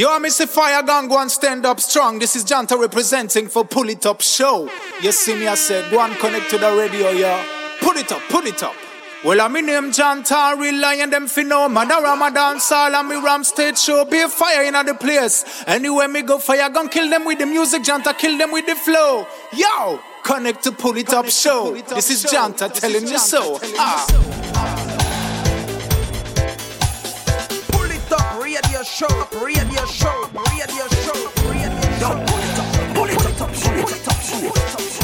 Yo, Mr. Fire Gang, go and stand up strong. This is Janta representing for Pull It Up Show. You see me, I said, go and connect to the radio, yo. Pull it up, pull it up. Well, I'm in name Janta, real lion, them finno. Man, a Ramadan, Sal, and me Ram State Show. Be a fire in the place. Anywhere me go, fire gun, kill them with the music, Janta, kill them with the flow. Yo, connect to Pull It Up Show. This is Janta telling you so. Ah. Radio show, radio show, radio show, radio show. Pull it up, pull it up, pull it up, pull it up.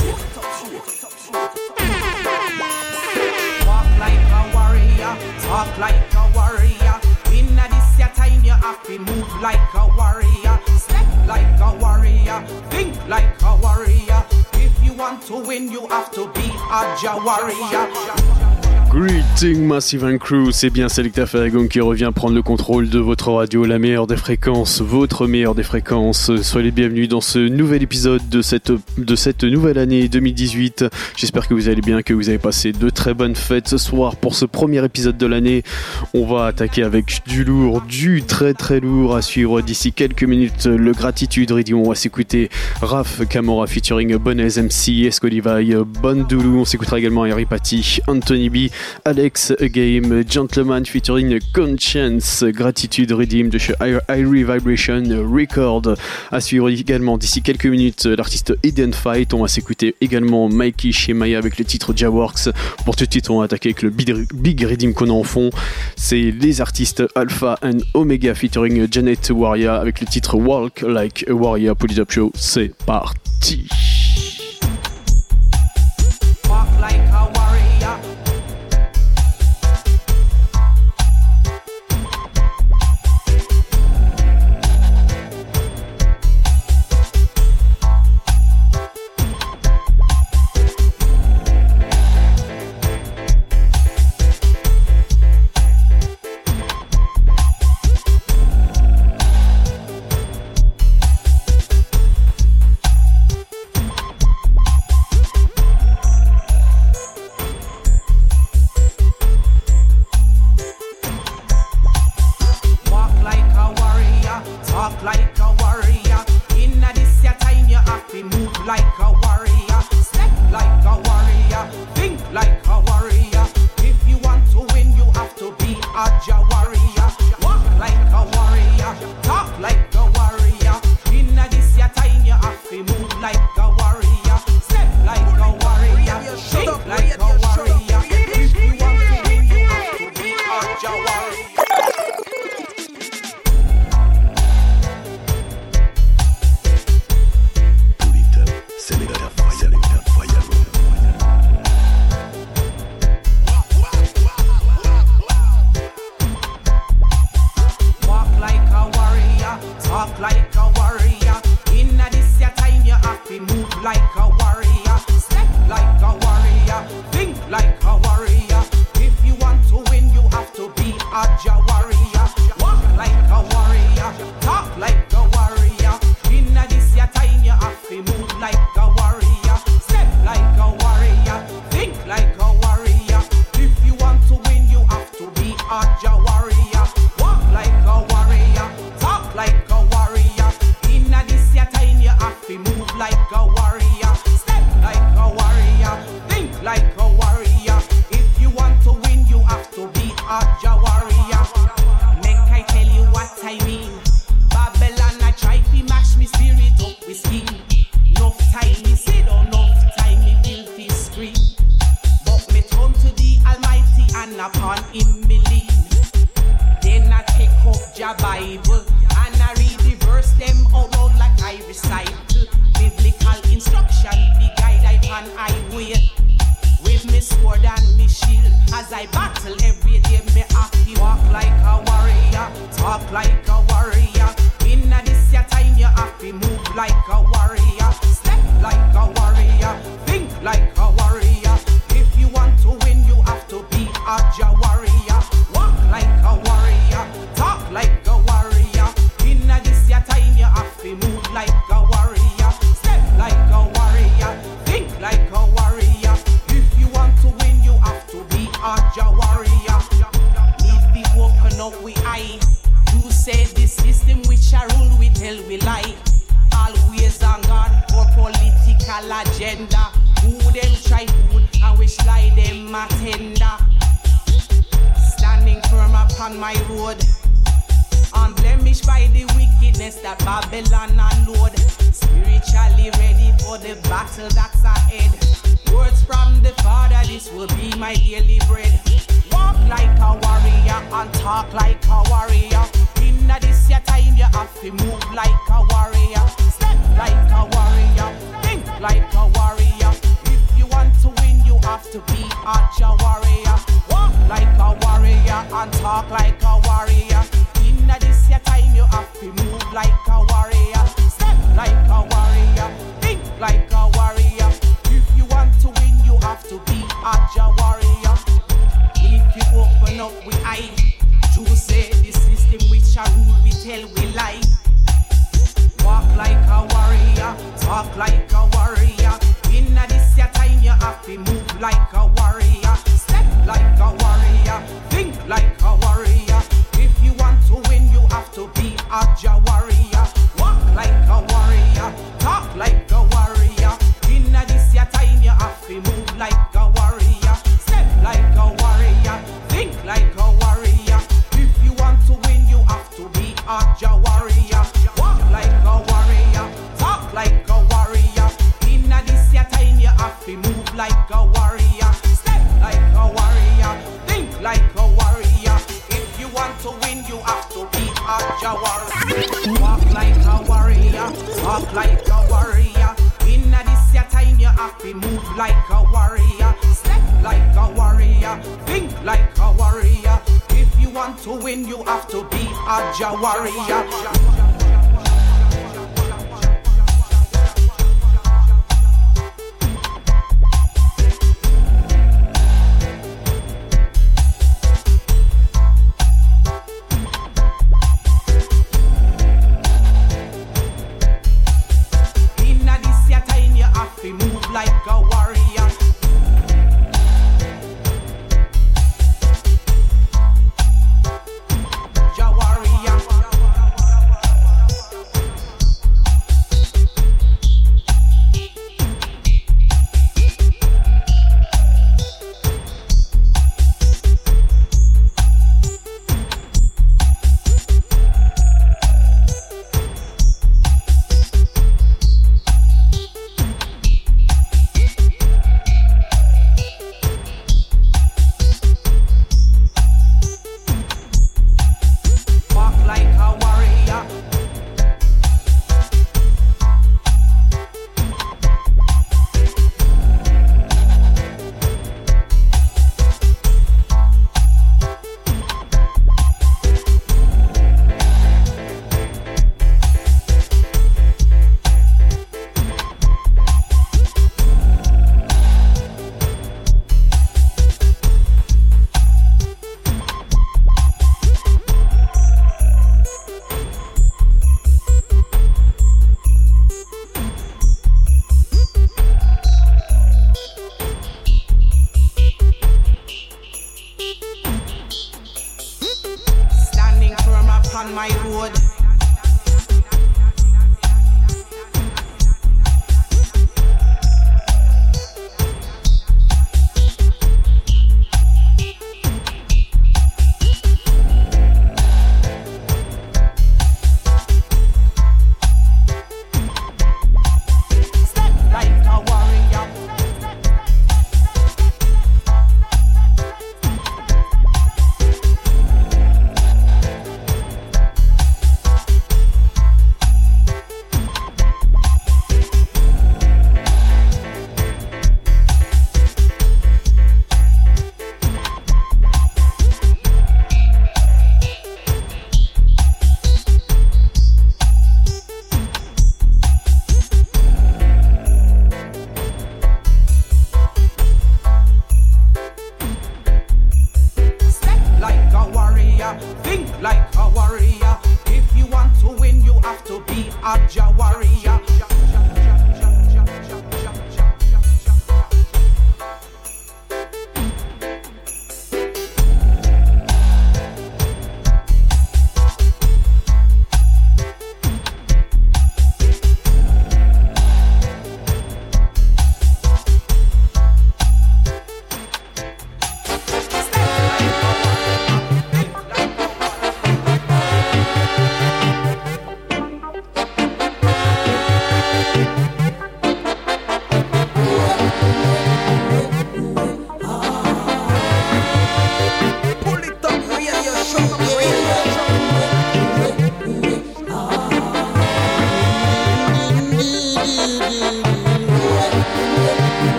Walk like a warrior, talk like a warrior. In this your time, you have to move like a warrior, step like a warrior, think like a warrior. If you want to win, you have to be a warrior. Greeting Massive and Crew, c'est bien Selecta Ferragon qui revient prendre le contrôle de votre radio, la meilleure des fréquences, votre meilleure des fréquences. Soyez les bienvenus dans ce nouvel épisode de cette, de cette nouvelle année 2018. J'espère que vous allez bien, que vous avez passé de très bonnes fêtes ce soir pour ce premier épisode de l'année. On va attaquer avec du lourd, du très très lourd à suivre d'ici quelques minutes. Le Gratitude Radio, on va s'écouter Raph Camora featuring Bonnes MC, Escolivaille, Bon Doulou. On s'écoutera également Harry Patty, Anthony B. Alex Game, Gentleman featuring Conscience, Gratitude Redeem de chez Irie Vibration Record. À suivre également d'ici quelques minutes l'artiste Eden Fight. On va s'écouter également Mikey chez Maya avec le titre Jaworks. Pour tout titre, on va attaquer avec le Big Redeem qu'on a en fond. C'est les artistes Alpha and Omega featuring Janet Warrior avec le titre Walk Like a Warrior. Up Show, c'est parti.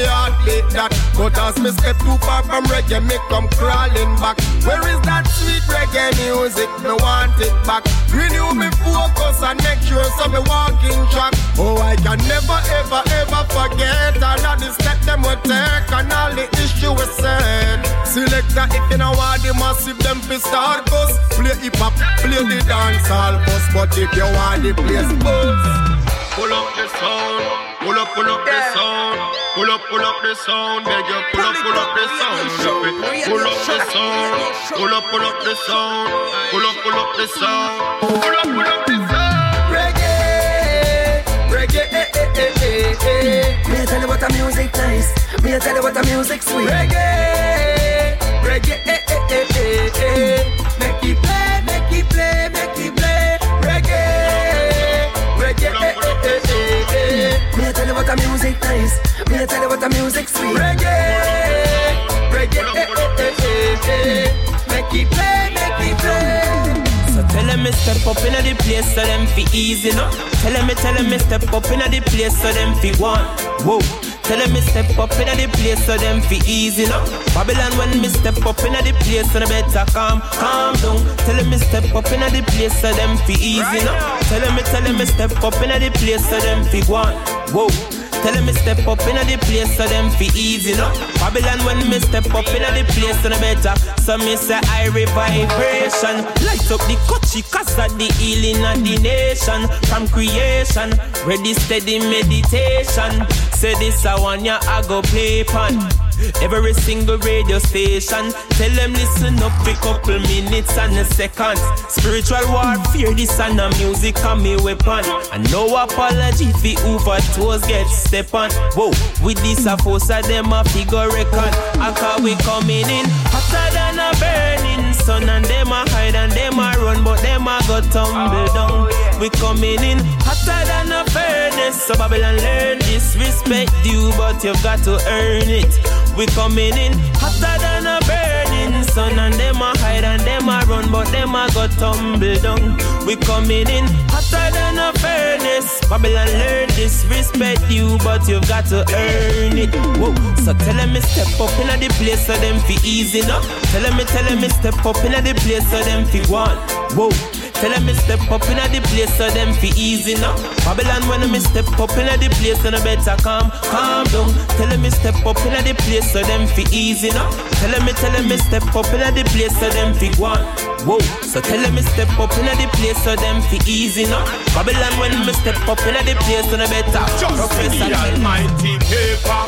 Me heart beat that. But as me step too far from reggae, me come crawling back. Where is that sweet reggae music? Me want it back. Renew me focus and make sure so me walking track. Oh, I can never ever ever forget all the step them we take and all the issue we said. Selector if you know want the massive them fi start bus. Play hip hop, play the dancehall bus, but if you want the place bus. Pull up the sound, pull up, pull up the sound, pull up, pull up the sound, beg you, pull up, pull up the sound, pull up the sound, pull up, pull up the sound, pull up, pull up the sound, pull up, pull up the sound. Reggae, reggae, eh, eh, eh, eh, eh. Me tell you what the music nice. Me tell you what the music sweet. Reggae, reggae, eh, eh, eh, eh, eh. Make it play, make it play, make it play. What the music nice. Me I tell you what the music sweet. Reggae, reggae, eh, eh, eh, eh, eh. Make it play, make it play. So tell them me step up in the place so them fi easy no. Tell them me tell them me step up in the place so them fi one. Whoa. Tell them me step up in the place so them fi easy no. Babylon when me step up in the place so they better calm, calm down. Tell them me step up in the place so them fi easy no. Tell them me tell them me step up in the place so them fi one. Whoa. Tell them me step up in the place so them fi easy no. Babylon when me step up in the place so they better. So me say I vibration. Light up the coachy cause of the healing of the nation. From creation, ready steady meditation. Say this I want ya I go play pan. Every single radio station Tell them listen up for couple minutes and a second. Spiritual warfare, this and the music and me weapon. And no apology for over toes get step on. Whoa, with this a force of them a figure reckon. I call we coming in hotter than a burning sun. And them a hide and them a run but them a go tumble down. Oh, we coming in hotter than a furnace So Babylon learn this. Respect due but you've got to earn it. We coming in hotter than a burning sun. And them a hide and them a run But them a go tumble down. We coming in hotter than a furnace. Babylon learn this. Respect you But you've got to earn it. Whoa. So tell them me step up in the place So them fi easy no? Tell them me tell them me step up in the place So them fi one Whoa Tell them me step up in the place so them fi easy now. Babylon when me step up in the place so they better calm, calm down. Tell them me step up in the place so them fi easy now. Tell them me, tell them me step up in the place so them fi one. Whoa, so tell them me step up in the place so them fi easy now. Babylon when me step up in the place so they better. Just Professor the almighty paper.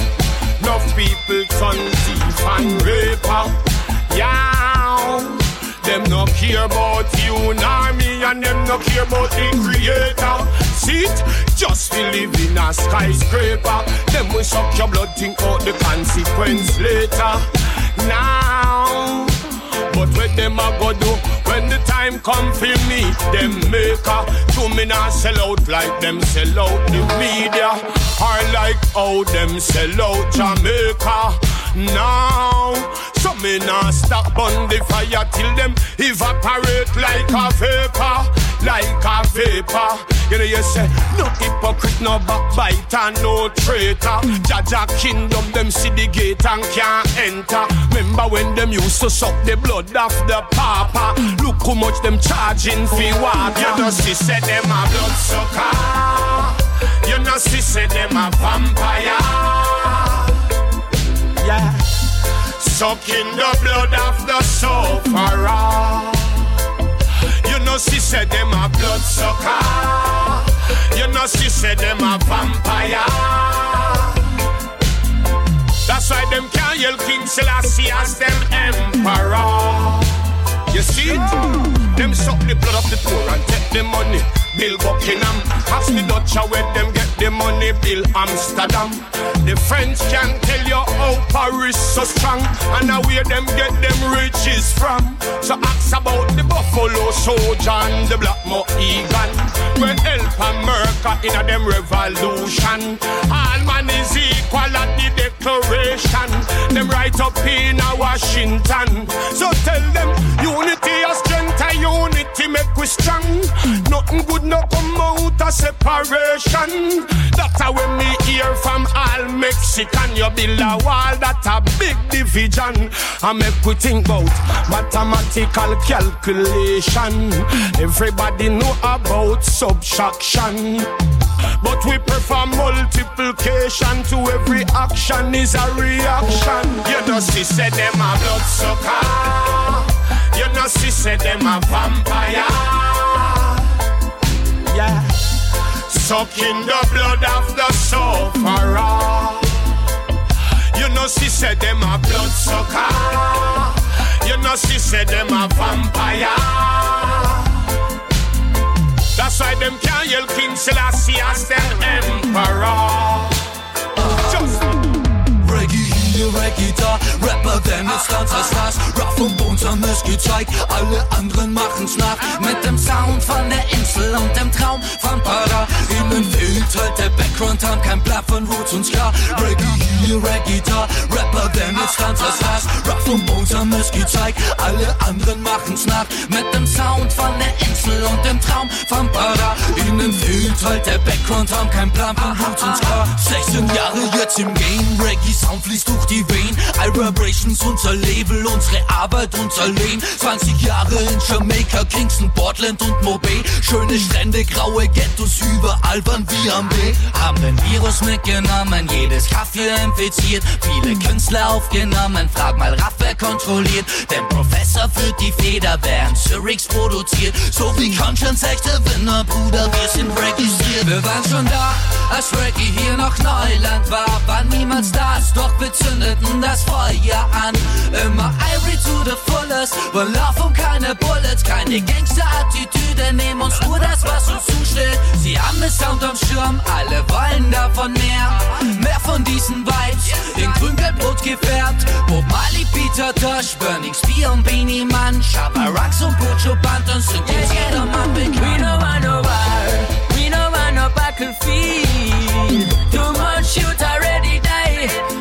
Enough people son thief and raper. Yeah. Them no care about you nor me and them no care about the creator. See it? Just fi live in a skyscraper. Them will suck your blood, think out the consequence later. Now. But what them a go do when the time come for me? Them maker to me not sell out like them sell out the media, or like how them sell out Jamaica. Now, me not stop on the fire till them evaporate like a vapor, like a vapor. You know you say no hypocrite, no backbiter, no traitor. Jaja kingdom, them see the gate and can't enter. Remember when them used to suck the blood off the papa? Look how much them charging for water. You know see say them a blood sucker. You know see say them a vampire. Yeah. Sucking the blood of the sufferer. You know, she said them a blood sucker. You know, she said them a vampire. That's why them can't yell King Selassie as them emperor. You see? Them suck the blood of the poor and take the money. Bill Buckingham, ask the Dutch where them get the money. Bill Amsterdam. The French can tell you how Paris so strong and where them get them riches from. So ask about the Buffalo Soldier and the Black Mohegan. When help America in a them revolution. All man is equal at the declaration. Them right up in a Washington. So tell them unity unity make we strong. Nothing good no come out of separation. That's how when me hear from all Mexican, you build a wall that a big division. I make we think about mathematical calculation. Everybody know about subtraction. But we prefer multiplication to every action is a reaction. You know, she said them a blood sucker. You know, she said them a vampire. Yeah. Sucking the blood of the sufferer. You know, she said them a blood sucker. You know, she said them a vampire. That's why them can't yell King Selassie as them emperor. Reggae da, Rapper werden jetzt Stars. Rough und Bones haben es gezeigt, alle anderen machen's nach. Mit dem Sound von der Insel und dem Traum von Para. Ihnen fehlt halt der Background, haben kein Blatt von Roots und Ska. Reggae Reggae da, Rapper werden jetzt Stars. Rough und Bones haben es gezeigt, alle anderen machen's nach. Mit dem Sound von der Insel und dem Traum von Para. Ihnen fehlt halt der Background, haben kein Plan von Roots und Ska. 16 Jahre jetzt im Game, Reggae Sound fließt durch die Venen. Vibrations, unser Label, unsere Arbeit, unser Leben. 20 Jahre in Jamaica, Kingston, Portland und Mobay. Schöne Strände, graue Ghettos, überall waren wir am Weg. Haben den Virus mitgenommen, jedes Kaffee infiziert. Viele Künstler aufgenommen, frag mal Raff, kontrolliert. Der Professor führt die Feder, während Zürichs produziert. So wie Conscience, echte Winner, Bruder, wir sind registriert. Wir waren schon da, als Reggae hier noch Neuland war. War niemals das, doch wir zündeten das Feuer an. Immer Ivory to the fullest, wir laufen keine Bullets, keine Gangster-Attitüde, nehmen uns nur das, was uns zusteht. Sie haben es Sound am Schirm, alle wollen davon mehr. Mehr von diesen Vibes, in grün-gelb-rot gefärbt. Bob Marley, Peter Tosh, Burning Spear und Beanie Man, Shabba Rocks und Pucho Banton sind jetzt jedermann bekannt. We don't want no war, we don't want no battlefield. Too much shoot already die.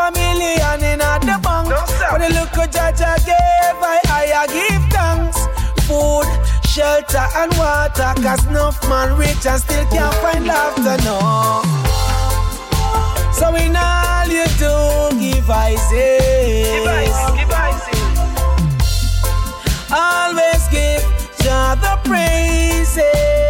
a million in at the bank. No, For the little judge I gave, I, I, give thanks. Food, shelter, and water. Cause enough man rich and still can't find laughter, no. So in all you do, give I say. Give I say. Always give Jah the praises.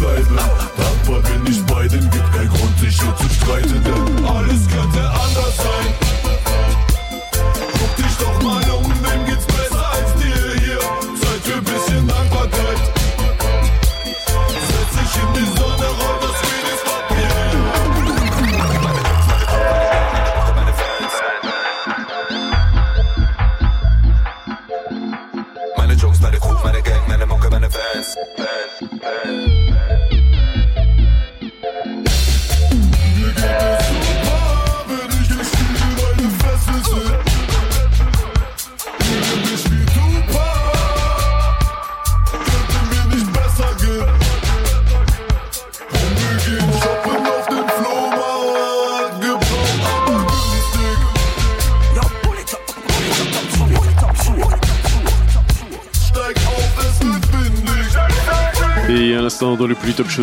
Weise.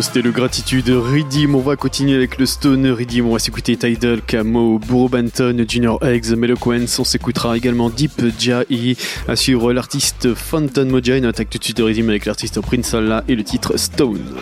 c'était le gratitude. Redeem, on va continuer avec le Stone. Redeem, on va s'écouter Tidal, Camo, Bourreau Banton, Junior Eggs, Meloquence. On s'écoutera également Deep Jai. À suivre l'artiste Fountain Mojai. On attaque tout de suite de Redeem avec l'artiste Prince Allah et le titre Stone.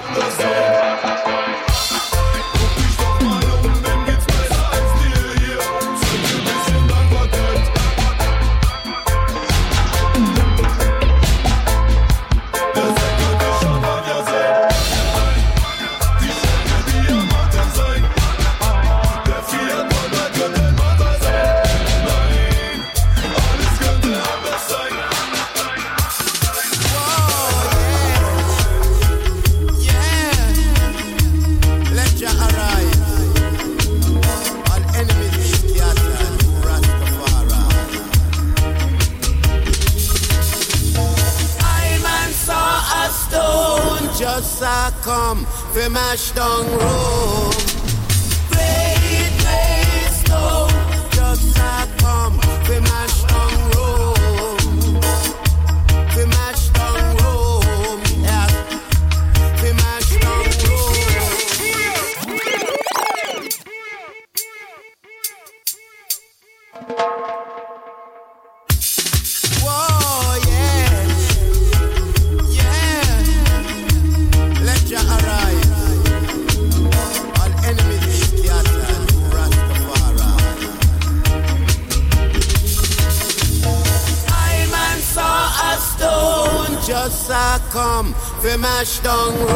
Come fi mash down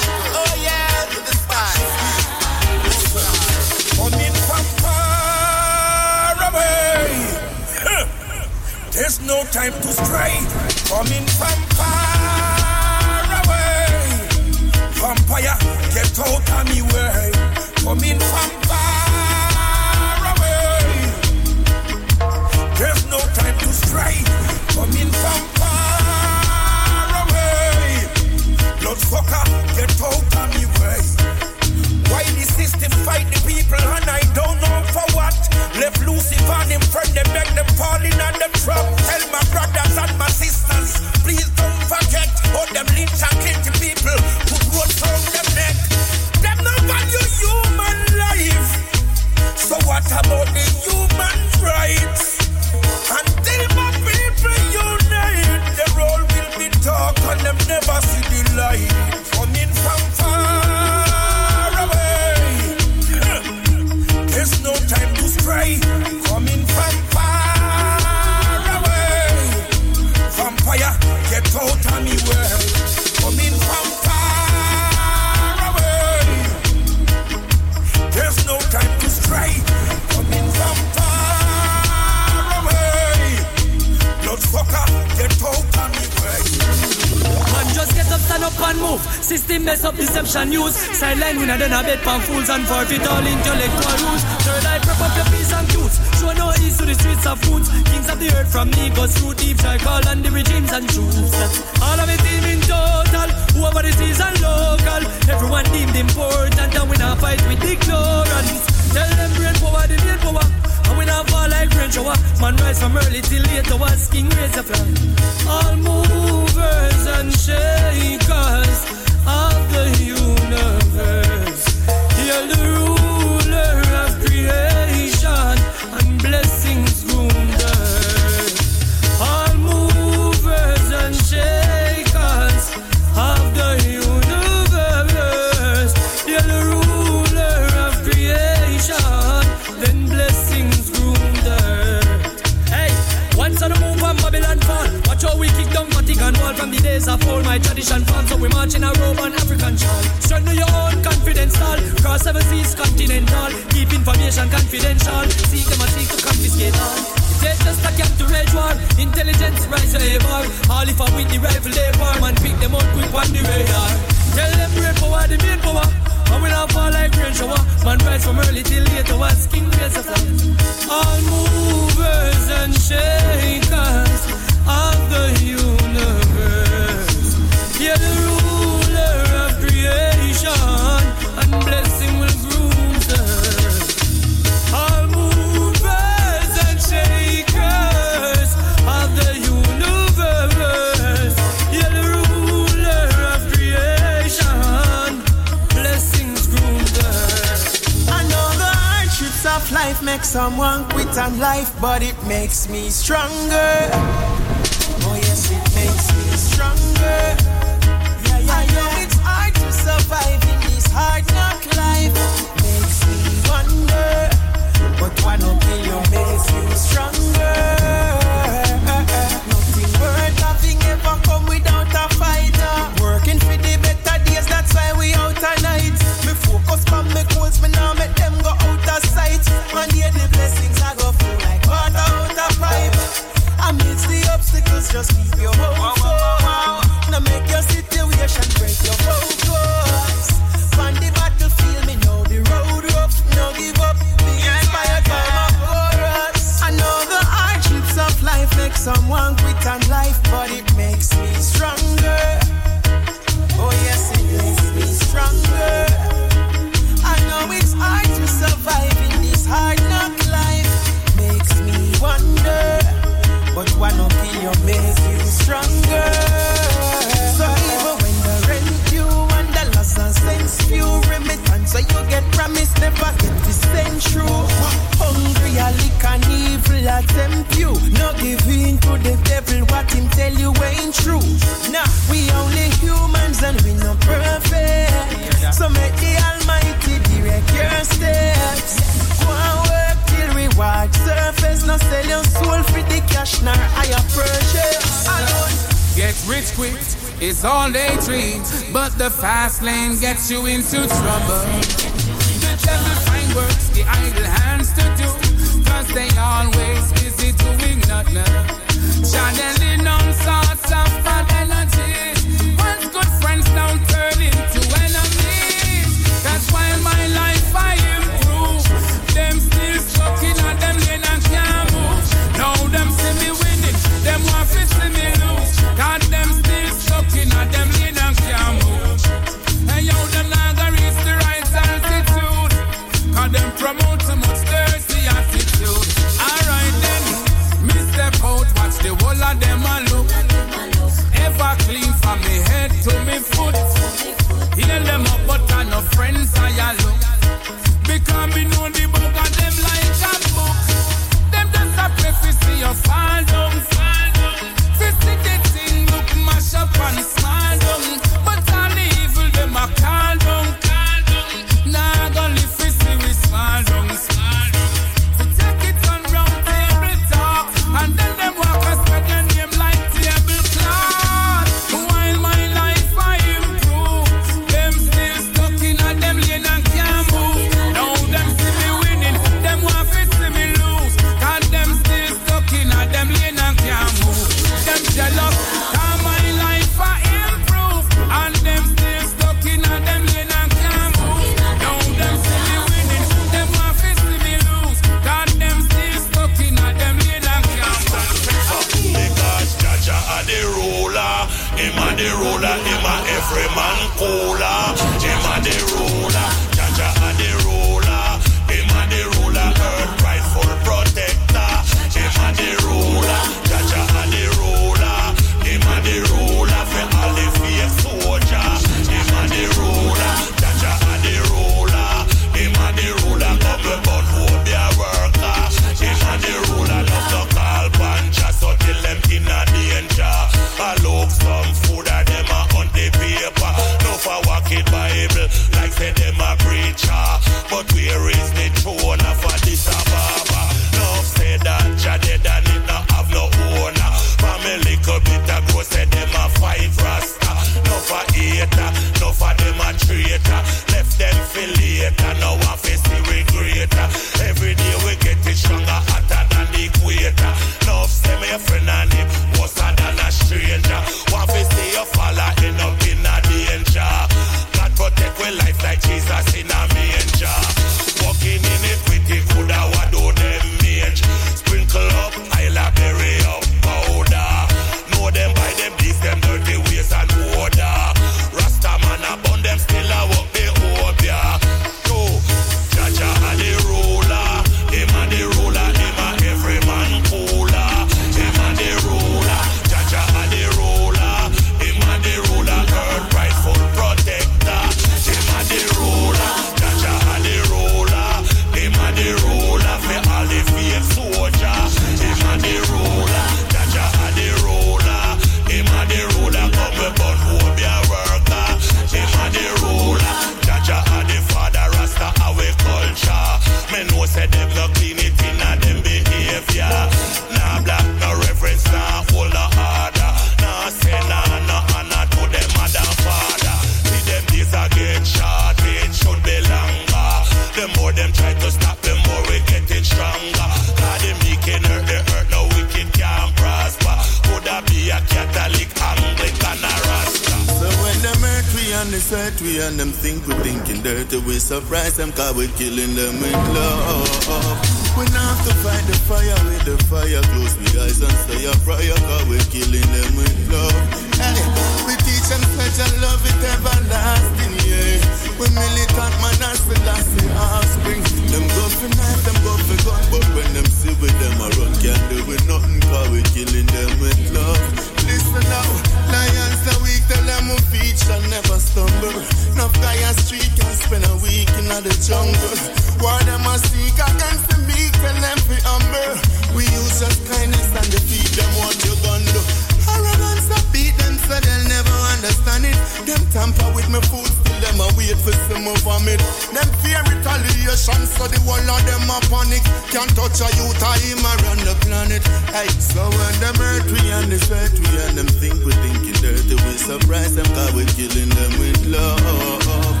jungle. War them a seek against the meek, tell them fi humble. We use just kindness and defeat them what you gonna do. Arrogance a beat them so they'll never understand it. Them tamper with me food, still them a wait for some more vomit. Them fear retaliation, so the whole of them a panic. Can't touch a youth, I him around the planet. Hey, so when them hurt we and the sweat we and them think we thinking dirty, we surprise them cause we killing them with love.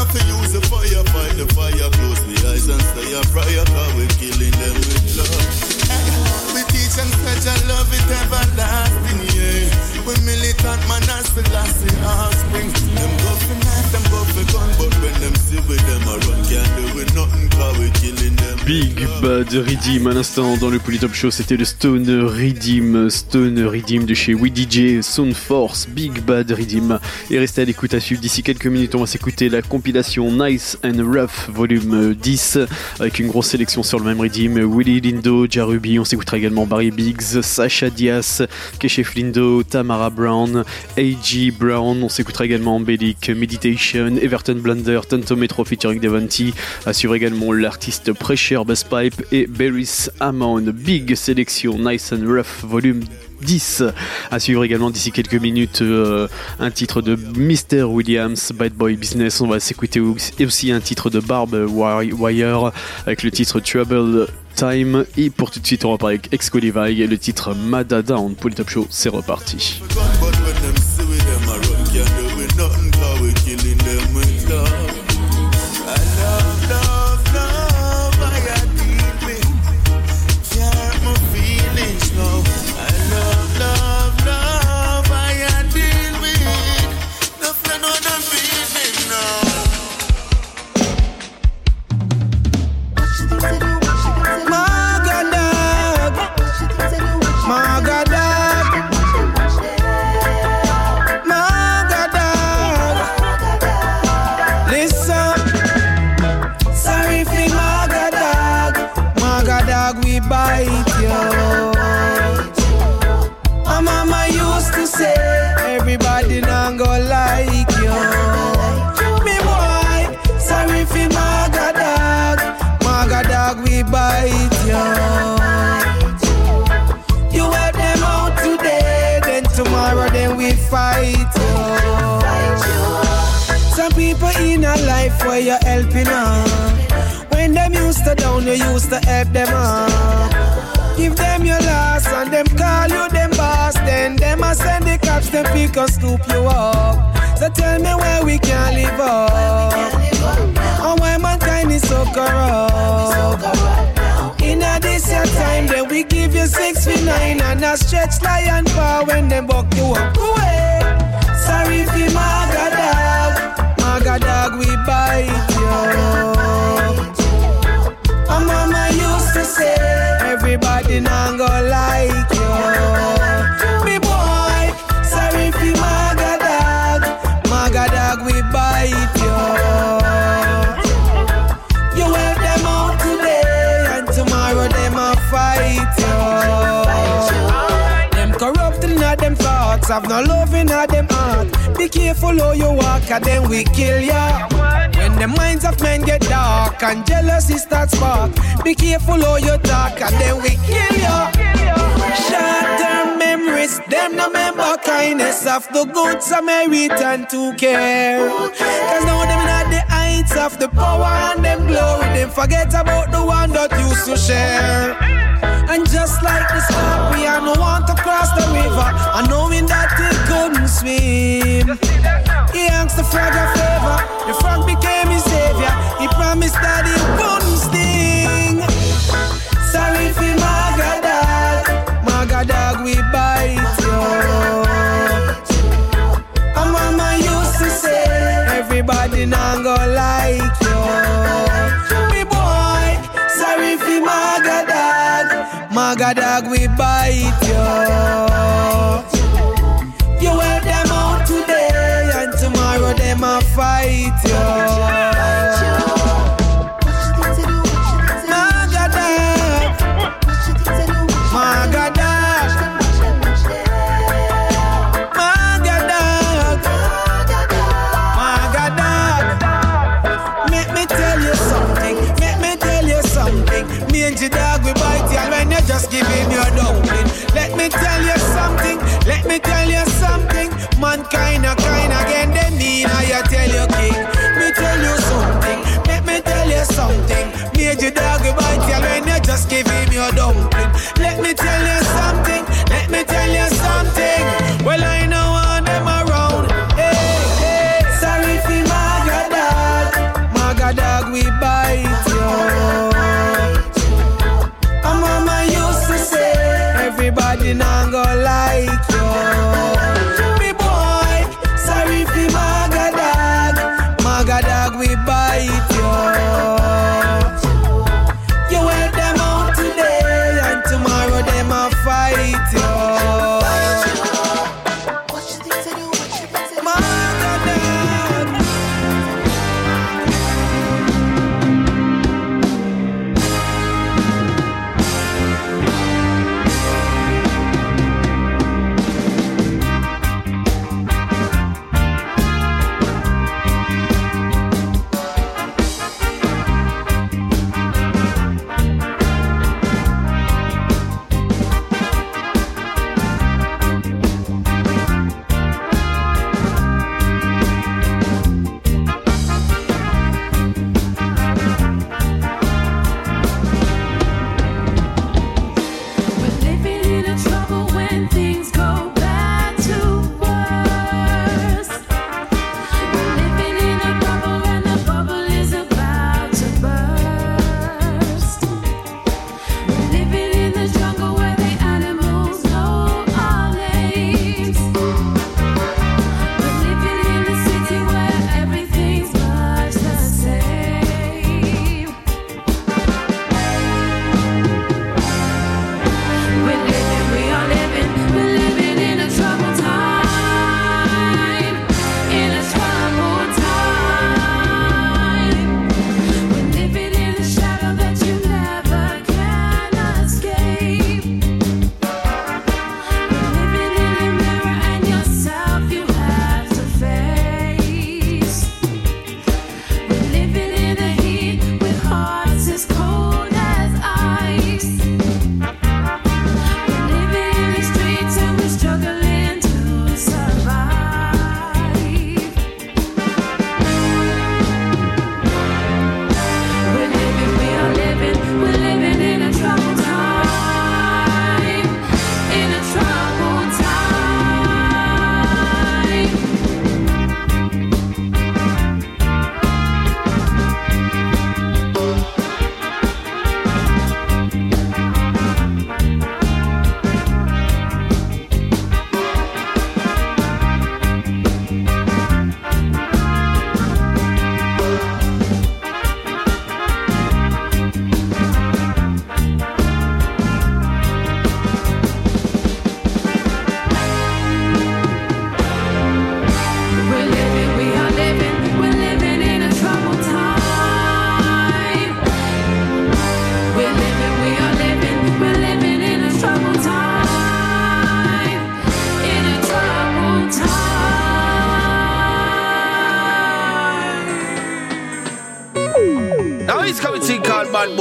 Not to use the fire, fight the fire, close the eyes and say a prayer cause we killing them with love. Big Bad Redeem à l'instant dans le Polytop Show, c'était le Stone Redeem, Stone Redeem de chez WeDJ, Sound Force, Big Bad Redeem. Et restez à l'écoute à suivre. D'ici quelques minutes, on va s'écouter la compilation Nice and Rough volume 10 avec une grosse sélection sur le même Redeem. Willy Lindo, Jarubi, on s'écoutera également Barry Biggs, Sacha Diaz, Keshef Lindo, Tamara Brown, A.G. Brown, on s'écoutera également Bellic, Meditation, Everton Blunder, Tonto Metro featuring Devonty, à suivre également l'artiste Pressure Bass Pipe et Berris Hammond. Big sélection Nice and Rough volume 10. À suivre également d'ici quelques minutes euh, un titre de Mr. Williams, Bad Boy Business. On va s'écouter aussi un titre de Barb Wire avec le titre Trouble Time. Et pour tout de suite, on parler avec Excalibur et le titre Madada en Polytop Show. C'est reparti. Used down, you used to help them up. Give them your last and them call you them boss. Then them a send the cops, them pick and scoop you up. So tell me where we can live up. And why mankind is so corrupt. In a this your time, then we give you six for nine and a stretch lion paw when them buck you up. Away. Sorry for Magadag, Magadag we bite everybody now go like you. Me boy, sorry for Magadag, Magadag we bite you. You help them out today, and tomorrow them a fight you. Them corrupt in all them thoughts, have no love in all them. Be careful how you walk, and then we kill ya. When the minds of men get dark and jealousy starts spark, be careful how you talk, and then we kill ya. Short-term memories, them no remember kindness of the good Samaritan to care. Cause now them not the heights of the power and them glory, them forget about the one that used to share. And just like the scorpion who want to cross the river, and knowing that he couldn't swim, he asked the frog a favor. The frog became his savior. He promised that he wouldn't sting. Sorry for Magadag,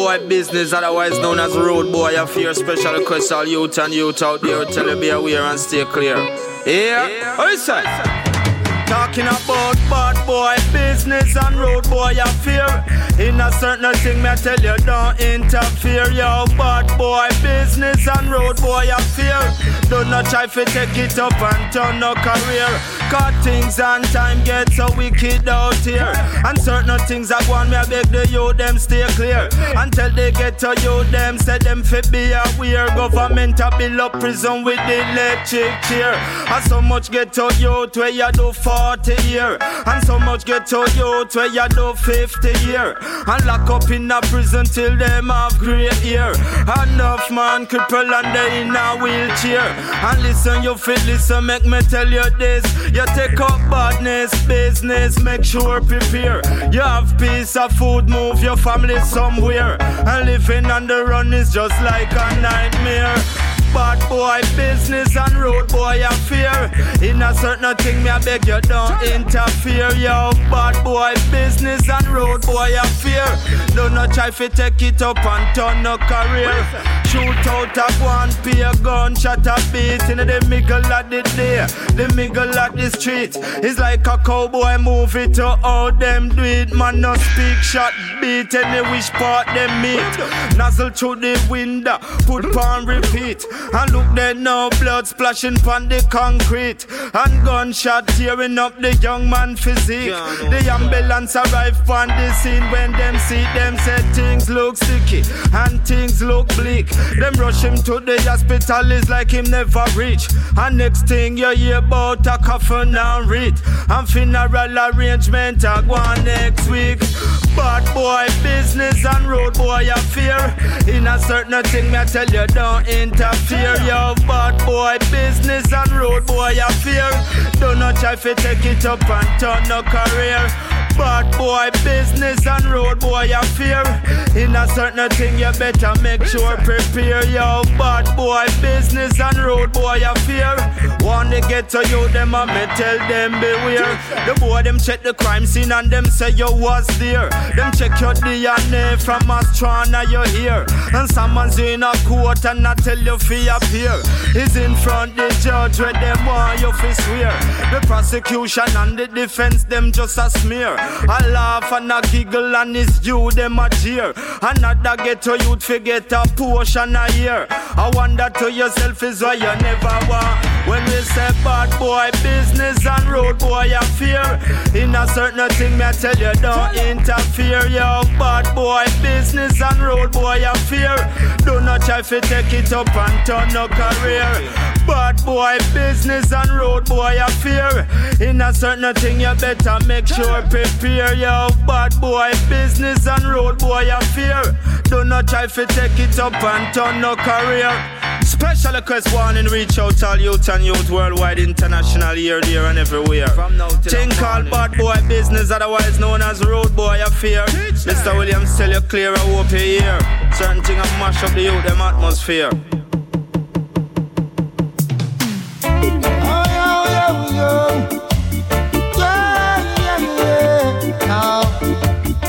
Boy Business, otherwise known as Road Boy Affair. Special request all youth and youth out there. Tell you be aware and stay clear. Yeah, listen. Talking about bad boy business and road boy affair. In a certain thing, me I tell you, don't interfere. Yo, bad boy business and road boy affair. Do not try to take it up and turn no career. Cause things and time get so wicked out here. And certain things I want me, I beg the youth them stay clear. Until they get to you, them say them fit be aware. Government a build up prison with the electric chair. And so much get to youth where you do 40 year. And so much get to youth where you do 50 year. And lock up in a prison till them have great year. Enough man cripple and they in a wheelchair. And listen, you fit listen, make me tell you this. You take up badness, business, make sure prepare. You have piece of food, move your family somewhere. And living on the run is just like a nightmare. Bad boy business and road boy affair. In a certain thing, me I beg you don't interfere, yo. Bad boy business and road boy affair. Don't not try to take it up and turn no career. Shoot out a one, pay a gun, shot a beat in the middle of the day, the middle of the street. It's like a cowboy movie to all them do it. Man, no speak, shot beat, any which part them meet. Nozzle through the window, put on repeat. And look there now, blood splashing on the concrete. And gunshot tearing up the young man physique. The ambulance arrive on the scene when them see them say things look sticky and things look bleak. Them rush him to the hospital, is like him never reach. And next thing you hear about a coffin and read. And funeral arrangement a go on next week. Bad boy business and road boy affair. In a certain thing, me I tell you, don't interfere. Yo, bad boy business and road boy affair. Don't not try to take it up and turn no career. Bad boy business and road boy affair. In a certain thing, you better make sure prepare. Yo, bad boy business and road boy affair. Want to get to you, them and me tell them beware. The boy them check the crime scene and them say you was there. Them check your DNA from Astrana you here. And someone's in a court and I tell you fi appear. He's in front the judge where them want you fi swear. The prosecution and the defense them just a smear. I laugh and I giggle and it's you them a jeer. Another get to youth forget a portion a year. I wonder to yourself is why you never want. When we say bad boy business and road boy affair. In a certain thing me I tell you don't interfere. Yo, bad boy business and road boy affair. Do not try to take it up and turn no career. Bad boy business and road boy affair. In a certain thing you better make sure prepare. Yo, bad boy business and road boy affair. Do not try to take it up and turn no career. Special request warning, reach out all youth and youth worldwide, international, here, there, and everywhere. Thing called bad boy business, otherwise known as road boy affair. Mr. Williams tell you clear, I hope you hear. Certain thing I mash up the youth, them atmosphere.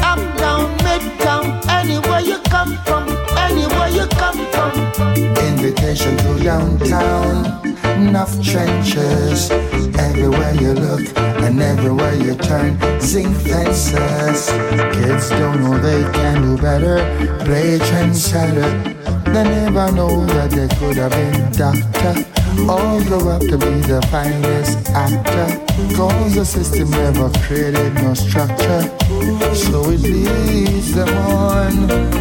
Up, down, mid, down, anywhere you come from, anywhere you come from. Invitation to downtown, enough trenches. Everywhere you look and everywhere you turn, zinc fences. Kids don't know they can do better, play trendsetter. They never know that they could have been doctor. All grow up to be the finest actor. Cause the system never created no structure. So it leads them on.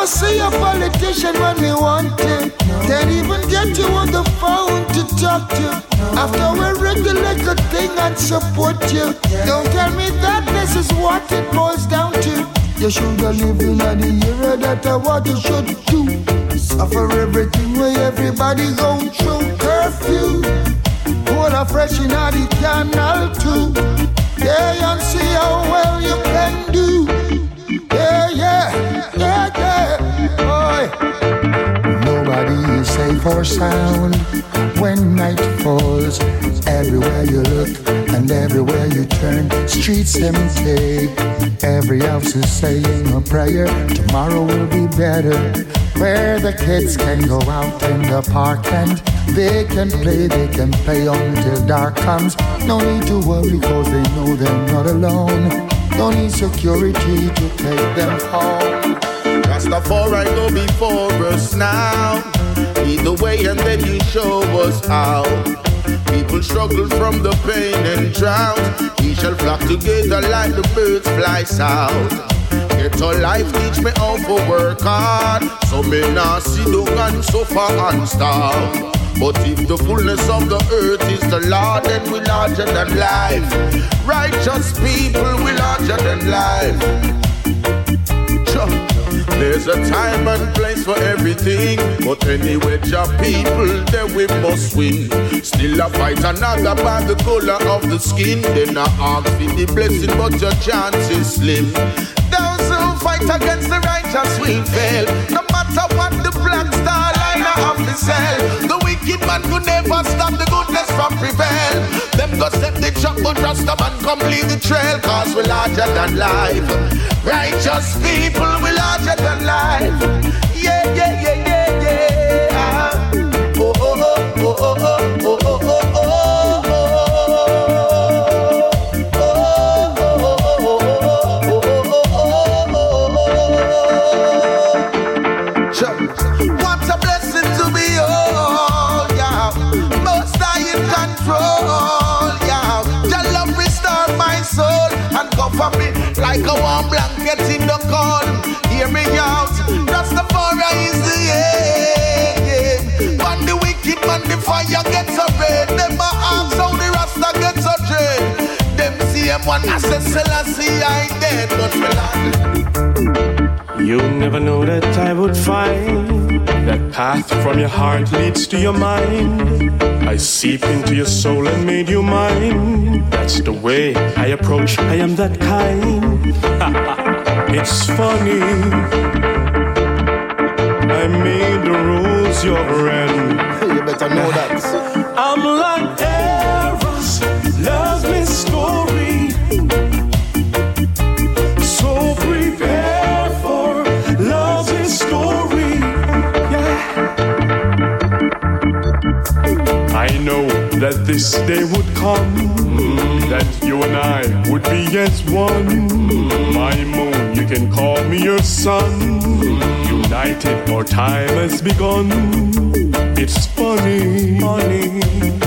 Never see a politician when we want to. Can't even get you on the phone to talk to. After we regulate the thing and support you. Don't tell me that this is what it boils down to. You should have lived in the era that I what you should do. Suffer everything where everybody go through. Curfew. Put a fresh in the canal too. Yeah, and see how well you can do. Yeah, yeah, Nobody is safe or sound when night falls. Everywhere you look and everywhere you turn, streets empty. Every house is saying a prayer. Tomorrow will be better. Where the kids can go out in the park and they can play, they can play until dark comes. No need to worry cause they know they're not alone. No need security to take them home. Rastafari go before us now. Lead the way and then you show us how. People struggle from the pain and drought. We shall flock together like the birds fly south. Get a life teach me how to work hard. So me not see down and suffer and starve. But if the fullness of the earth is the Lord, then we're larger than life. Righteous people, we larger than life. There's a time and place for everything. But anyway, job people, then we must win. Still a fight another by the color of the skin. Then I ask for the blessing, but your chance is slim. Those who fight against the righteous will fail. No matter what the black star liner of the cell. The wicked man could never stop the goodness from prevail. Them go set the trap, but Rasta man complete the trail. Cause we larger than life. Righteous people, we're larger than life. Yeah, yeah, yeah, yeah. Them one I say Selassie I dead, but me. You never know that I would find that path from your heart leads to your mind. I seep into your soul and made you mine. That's the way I approach. I am that kind. it's funny. I made the rules your friend. You better know that. I'm that this day would come, that you and I would be as one. My moon, you can call me your sun. United, our time has begun. It's funny, funny.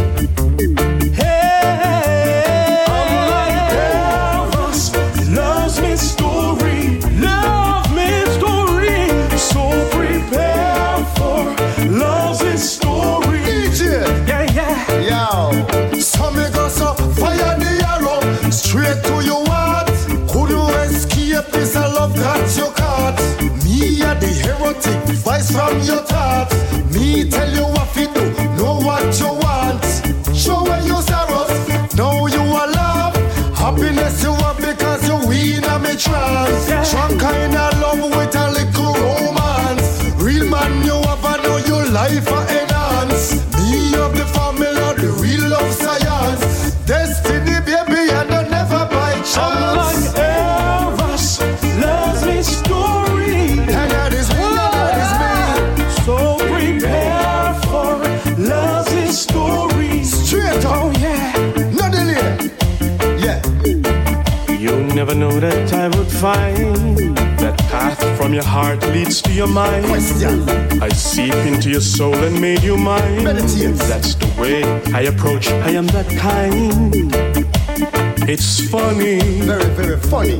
From your thoughts. Me tell you what to do, know what you want. Show where you sorrows, now you are love. Happiness you have because you win a me trance. Strong kind of love with a little romance. Real man you have I know your life know that I would find that path from your heart leads to your mind. Question. I seep into your soul and made you mine. Meditate. That's the way I approach. I am that kind. It's funny. Very, very funny.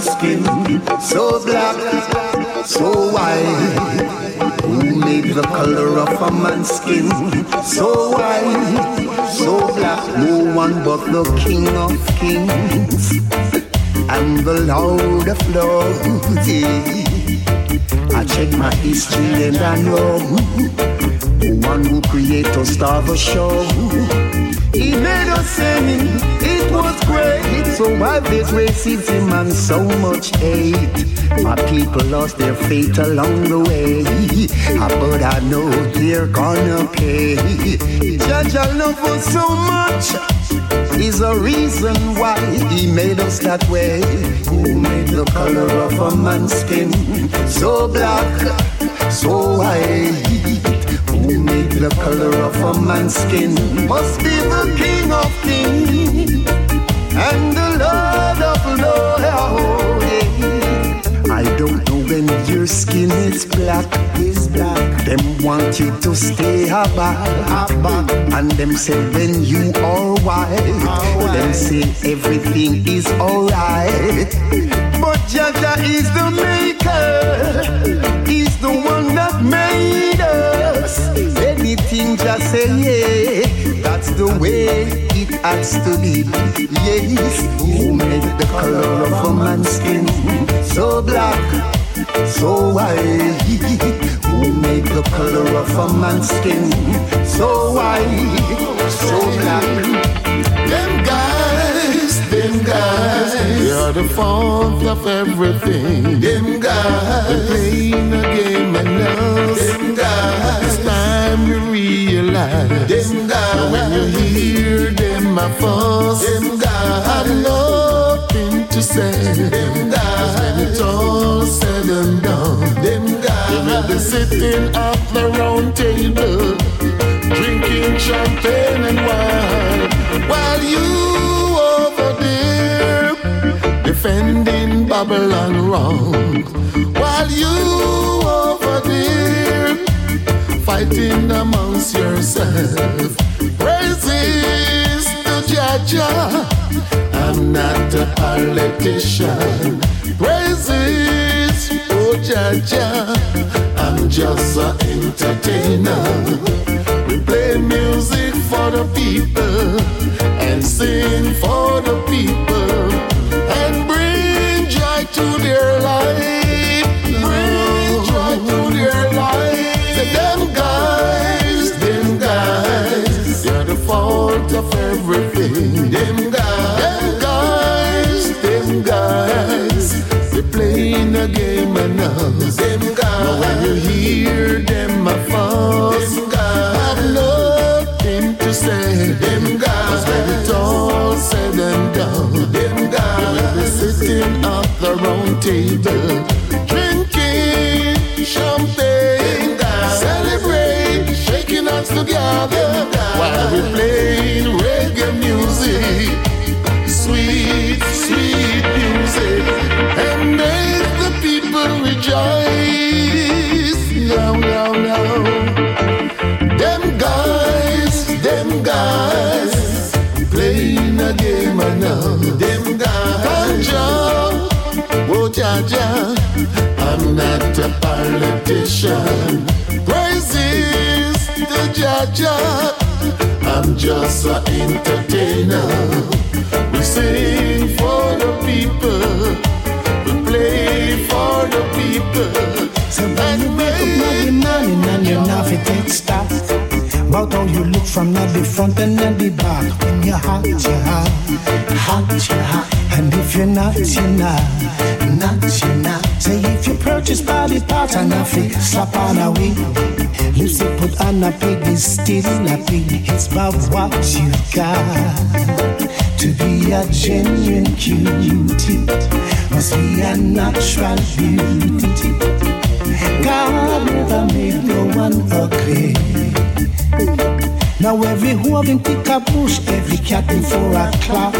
Skin so black, so white? Who made the color of a man's skin so white, so black? No one but the King of Kings and the Lord of Lords. I check my history and I know one who created star the show. He made us sing, it was great. So why this racism and so much hate? My people lost their faith along the way, but I know they're gonna pay. Judge, I love us so much is a reason why he made us that way. Who made the color of a man's skin so black, so white? Who the color of a man's skin? Must be the King of Kings and the Lord of Lords. I don't know when you're skin is black, is black. Them want you to stay aback, aback. And them say when you are white, them say everything is alright. But Jah Jah is the has to be. Yes, who made the color of a man's skin so black, so white? Who made the color of a man's skin so white, so black? Them guys, them guys, they are the fault of everything. Them guys, they're playing a game and us. Them guys, it's time you realize. Them guys, when you hear them Them guys, have nothing to say. When it's all said and done. They will be sitting at the round table drinking champagne and wine. While you over there defending Babylon wrong. While you over there fighting amongst yourself to I'm not a politician praises oh Jah Jah I'm just an entertainer we play music for the people and sing for the people and bring joy to their life. Bring joy to their life. Say, them guys, them guys, they're the fault of everything. Them guys, them guys, them guys, they playing a game and now. Them guys, but when you hear them a fuss, them guys. Have nothing to say. Them guys, when it's all said and done, them guys. Be sitting at the round table, drinking champagne, celebrate, shaking hands together while we playing I'm not a politician. Praises the Jah Jah, I'm just an entertainer. We sing for the people, we play for the people. So when you wake up Monday morning and you're not fit take About how you look from not the front and not the back When you're hot, you're hot, hot, you're hot And if you're not, you're not, not, you're not. Say if you purchase body parts and a fit, slap on a wig. Lipstick put on a pig is still a pig. It's about what you got. To be a genuine cutie. Must be a natural beauty. God never made no one ugly. Now every woman pick a bush, every cat in for a clock.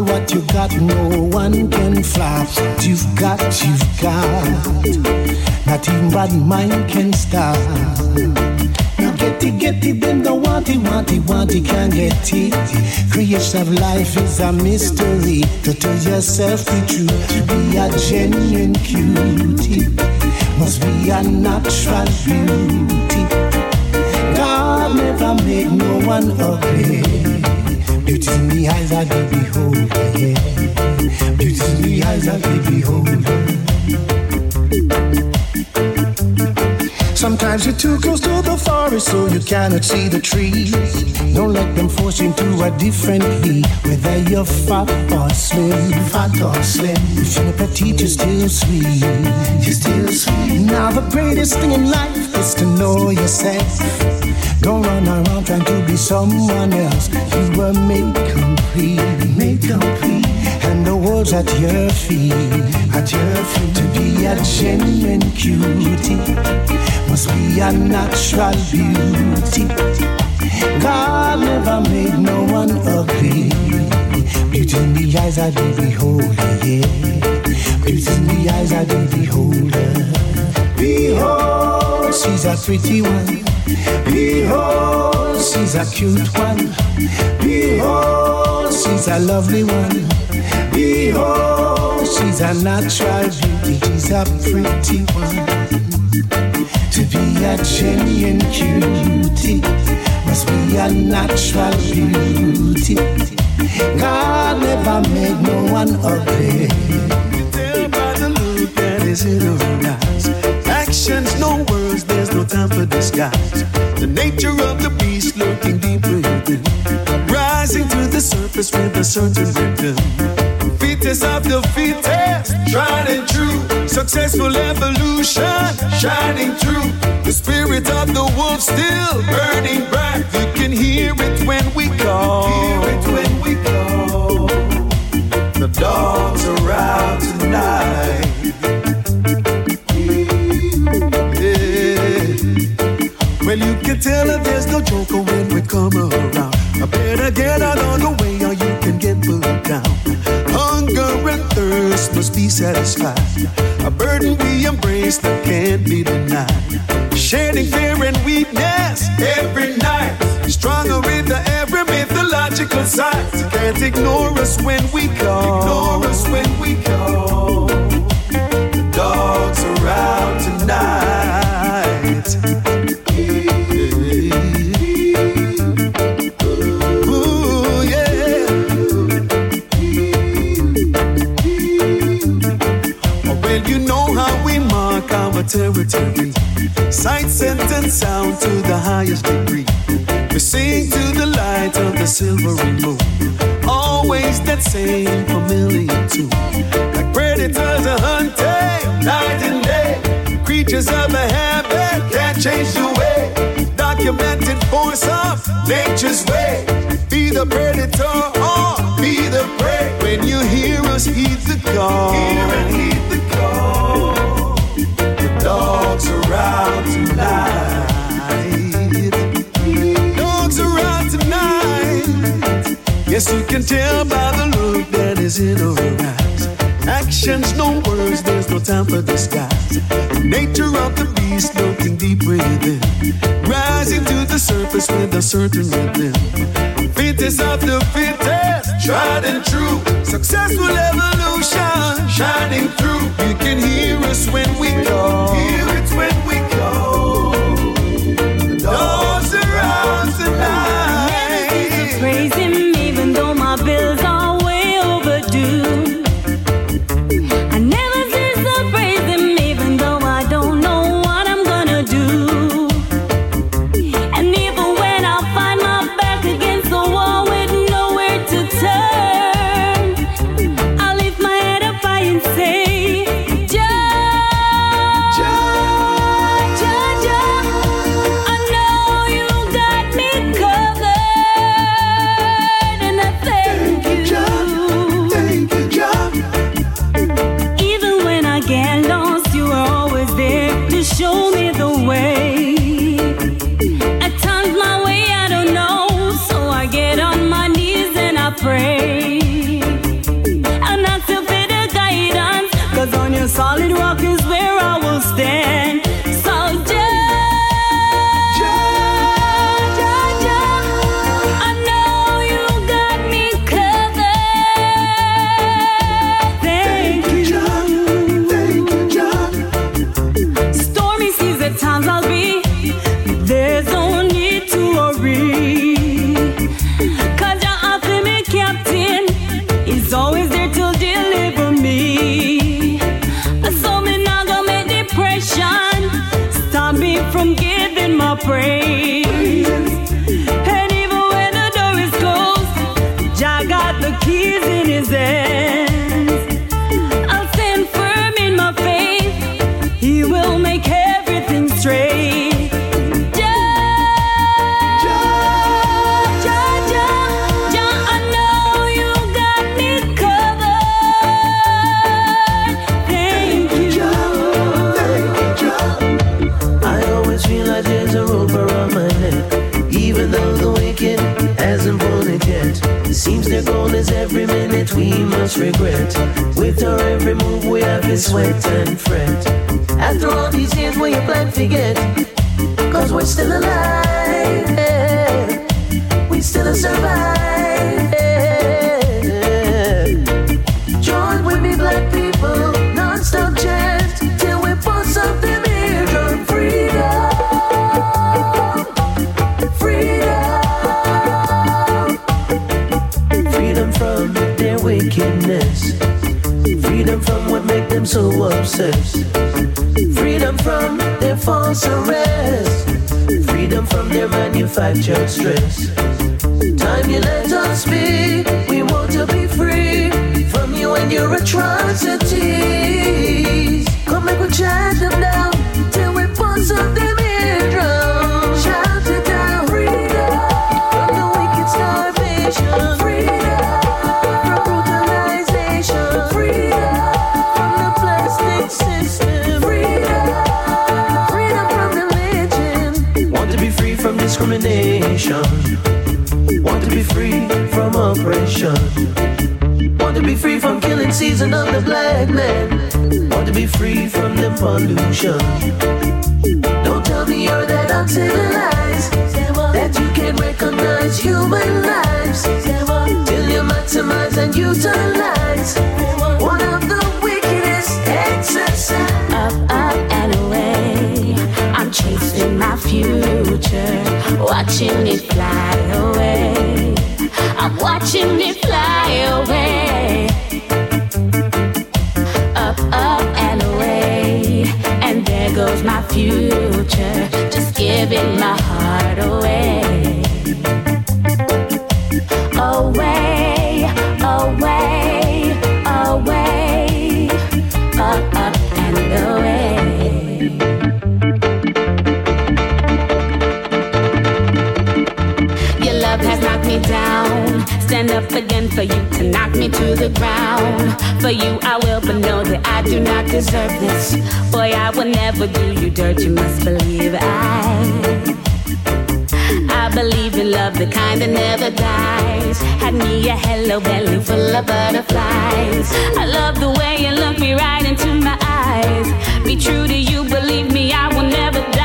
What you got, no one can flop. You've got, you've got. Not even bad mind can stop. Now get it, get it, them don't want it, want it, want it, can't get it. Creation of life is a mystery. To tell yourself the truth, to be a genuine cutie must be a natural beauty. God never made no one ugly. Beauty in the eyes. Beauty in the of the beholder. Sometimes you're too close to the forest, so you cannot see the trees. Don't let them force you into a different league, whether you're fat or slim, fat or slim. If you're petite, you're still sweet, you're still sweet. Now the greatest thing in life is to know yourself. Don't run around trying to be someone else. You were made complete, made complete. And the world's at your feet, at your feet. To be a genuine cutie must be a natural beauty. God never made no one ugly. Beauty in the eyes of the beholder, yeah. Beauty in the eyes of the beholder. she's a pretty one. Behold, she's a cute one. Behold, she's a lovely one. Behold, she's a natural beauty. She's a pretty one. To be a genuine cutie must be a natural beauty. God never made no one ugly. Tell by the look that is in her eyes. Actions, no words, no time for disguise. The nature of the beast lurking deep within. Rising to the surface with a certain rhythm. Fittest of the fittest, tried and true. Successful evolution, shining through. The spirit of the wolf still burning bright. You can hear it when we call. Hear it when we call. The dogs are out tonight. There's no joker when we come around. I better get out on the way or you can get put down. Hunger and thirst must be satisfied. A burden we embrace that can't be denied. Shedding fear and weakness every night. Stronger with the every mythological side. Can't ignore us when we call. Ignore us when we call. The dogs are out tonight. Our territory. Sight, scent, and sound to the highest degree. We sing to the light of the silvery moon. Always that same familiar tune. Like predators are hunting night and day. Creatures of a habit can't change the way. Documented force of nature's way. Be the predator or be the prey. When you hear us, heed the call. Hear and heed the call. Dogs are out tonight. Dogs are out tonight. Yes, you can tell by the look that is in her eyes. Actions, no words, there's no time for disguise. Nature of the beast looking deep within. Rising to the surface with a certain rhythm. Fittest of the fittest, tried and true. Successful evolution, shining through. You can hear us when we call. Hear it when we call. With every move we have to sweat and fret. After all these years, where you plan to get? Cause we're still alive. yeah. We still survive. So obsessed. Freedom from their false arrest. Freedom from their manufactured stress. Time you let us be. We want to be free from you and your atrocities. Come make we chant Want to be free from oppression. Want to be free from killing season of the black man. Want to be free from the pollution. Don't tell me you're that uncivilized. That you can't recognize human lives. Till you maximize and utilize one of the wickedest exercise. Chasing my future, watching it fly away. I'm watching it fly away. Up, up and away. And there goes my future, just giving my heart away. Up again for you to knock me to the ground. For you, I will, but know that I do not deserve this. Boy, I will never do you dirt. You must believe I. I believe in love, the kind that never dies. Had me a hello belly full of butterflies. I love the way you look me right into my eyes. Be true to you, believe me, I will never die.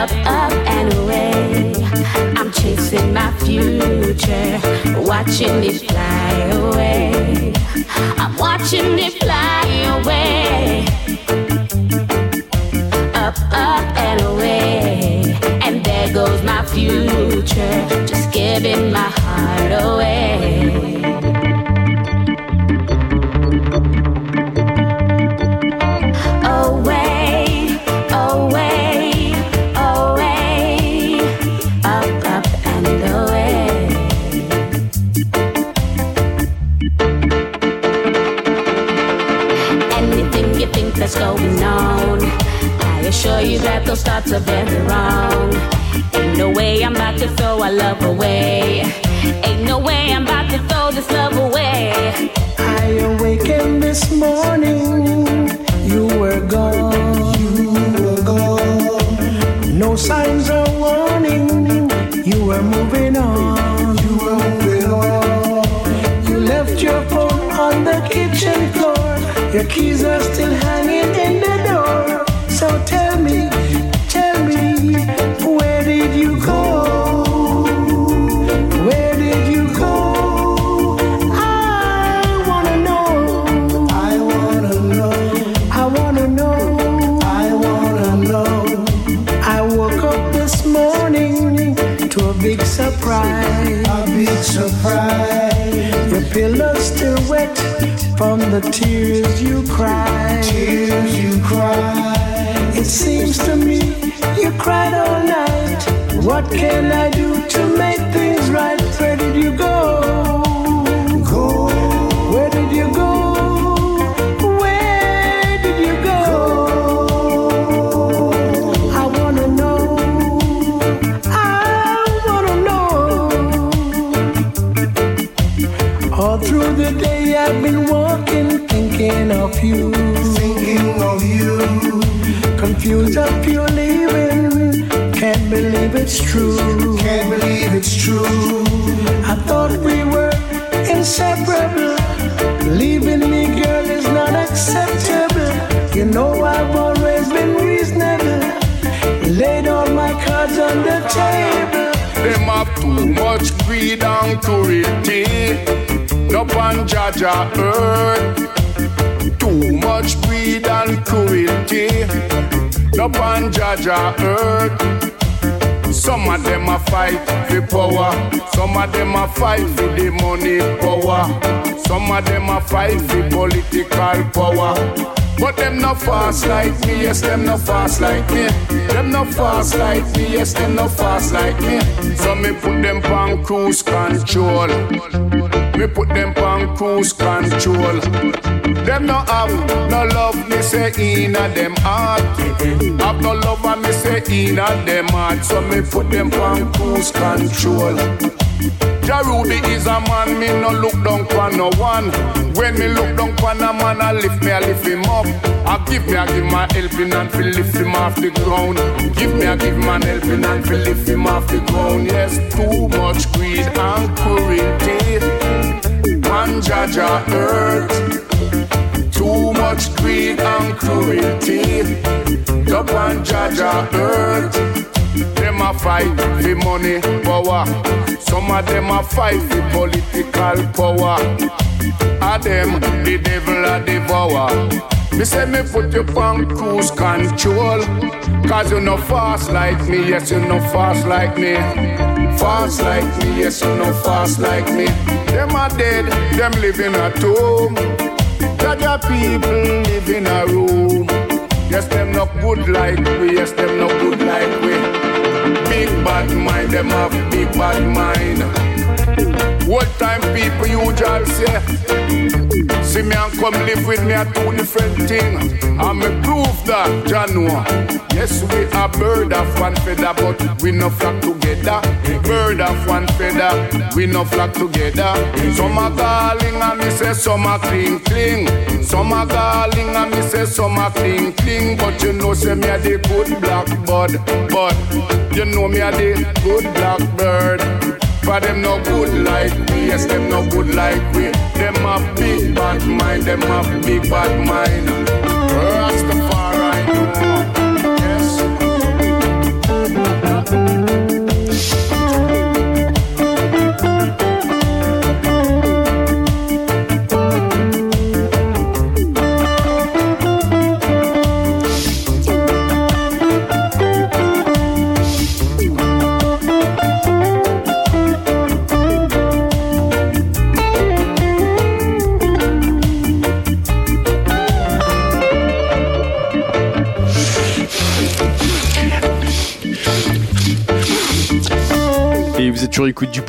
Up, up and away. I'm chasing my future, watching it fly away. I'm watching it fly away. Up, up and away. And there goes my future, just giving my heart away. Away, those thoughts are very wrong. Ain't no way I'm about to throw our love away. Ain't no way I'm about to throw this love away. I awakened this morning, you were gone. You were gone. No signs of warning, you were moving on. You were moving on. You left your phone on the kitchen floor. Your keys are still hanging in from the tears you cry. Tears you cried. It seems to me you cried all night. What can I do believe it's true. Can't believe it's true. I thought we were inseparable. Leaving me, girl, is not acceptable. You know I've always been reasonable. Laid all my cards on the table. Them have too much greed and cruelty. No pan Jah Jah earth. Too much greed and cruelty. No pan Jah Jah earth. Some of them a fight for power. Some of them a fight for the money power. Some of them a fight for political power. But them no fast like me, yes, them no fast like me. Them no fast like me, yes, them no fast like me. So me put them on cruise control. Me put them on cruise control. Them no have no love, me say inna them heart. Have no love, and me say inna them heart. So me put them on cruise control. Jarubi is a man, me no look down for no one. When me look down for a man, I lift me, I lift him up. I give me, I give my helping hand to lift him off the ground. Give me, I give man helping hand to lift him off the ground. Yes, too much greed and cruelty. Man, Jah Jah earth. Too much greed and cruelty. Up on Jah Jah earth. Them a fight for money, power. Some of them a fight for political power. A them, the devil a devour. Me say me put you on cruise control. Cause you no fast like me, yes, you no fast like me. Fast like me, yes, you no fast like me. Them are dead, them living at home. Jah Jah people live in a room. Yes, them not good like we, yes, them not good like bad mind, them have big bad mind. What time people usually say, see me and come live with me are two different things. I'm a proof that Janua. Yes, we are bird of one feather, but we no flock together. Bird of one feather, we no flock together. Some are calling and me say some are cling cling. Some are calling and me say some are cling cling. But you know say me a the good black bud, but you know me a the good blackbird. For them no good like we, yes, them no good like we. Them have big bad mind, them have big bad mind. Et vous êtes toujours écoute du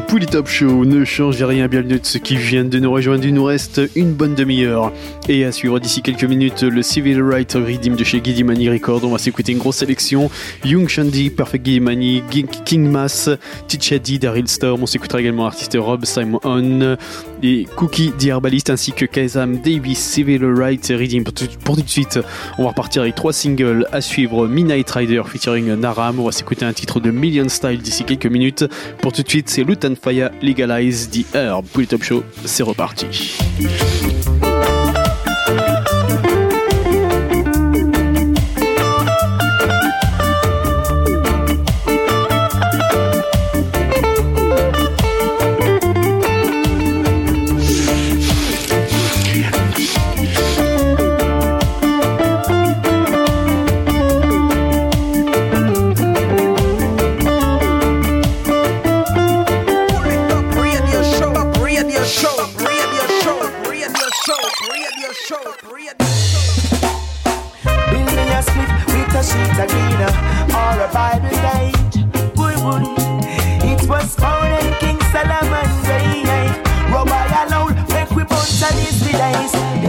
Polytop, Show. Ne changez rien, bienvenue de ceux qui viennent de nous rejoindre. Il nous reste une bonne demi-heure. Et à suivre d'ici quelques minutes, le Civil Rights Redeem de chez Money Record. On va s'écouter une grosse sélection. Young Shandy, Perfect Money, King Mass, Tichadi, Daryl Storm. On s'écoutera également l'artiste Rob Simon et Cookie The ainsi que Kaisam Davis, Civil Rights Redeem. Pour tout, de suite, on va repartir avec trois singles à suivre. Midnight Rider featuring Naram. On va s'écouter un titre de Million Style d'ici quelques minutes. Pour tout de suite, c'est Lutan Fire Legalize the Herb. Pour le Top Show, c'est reparti.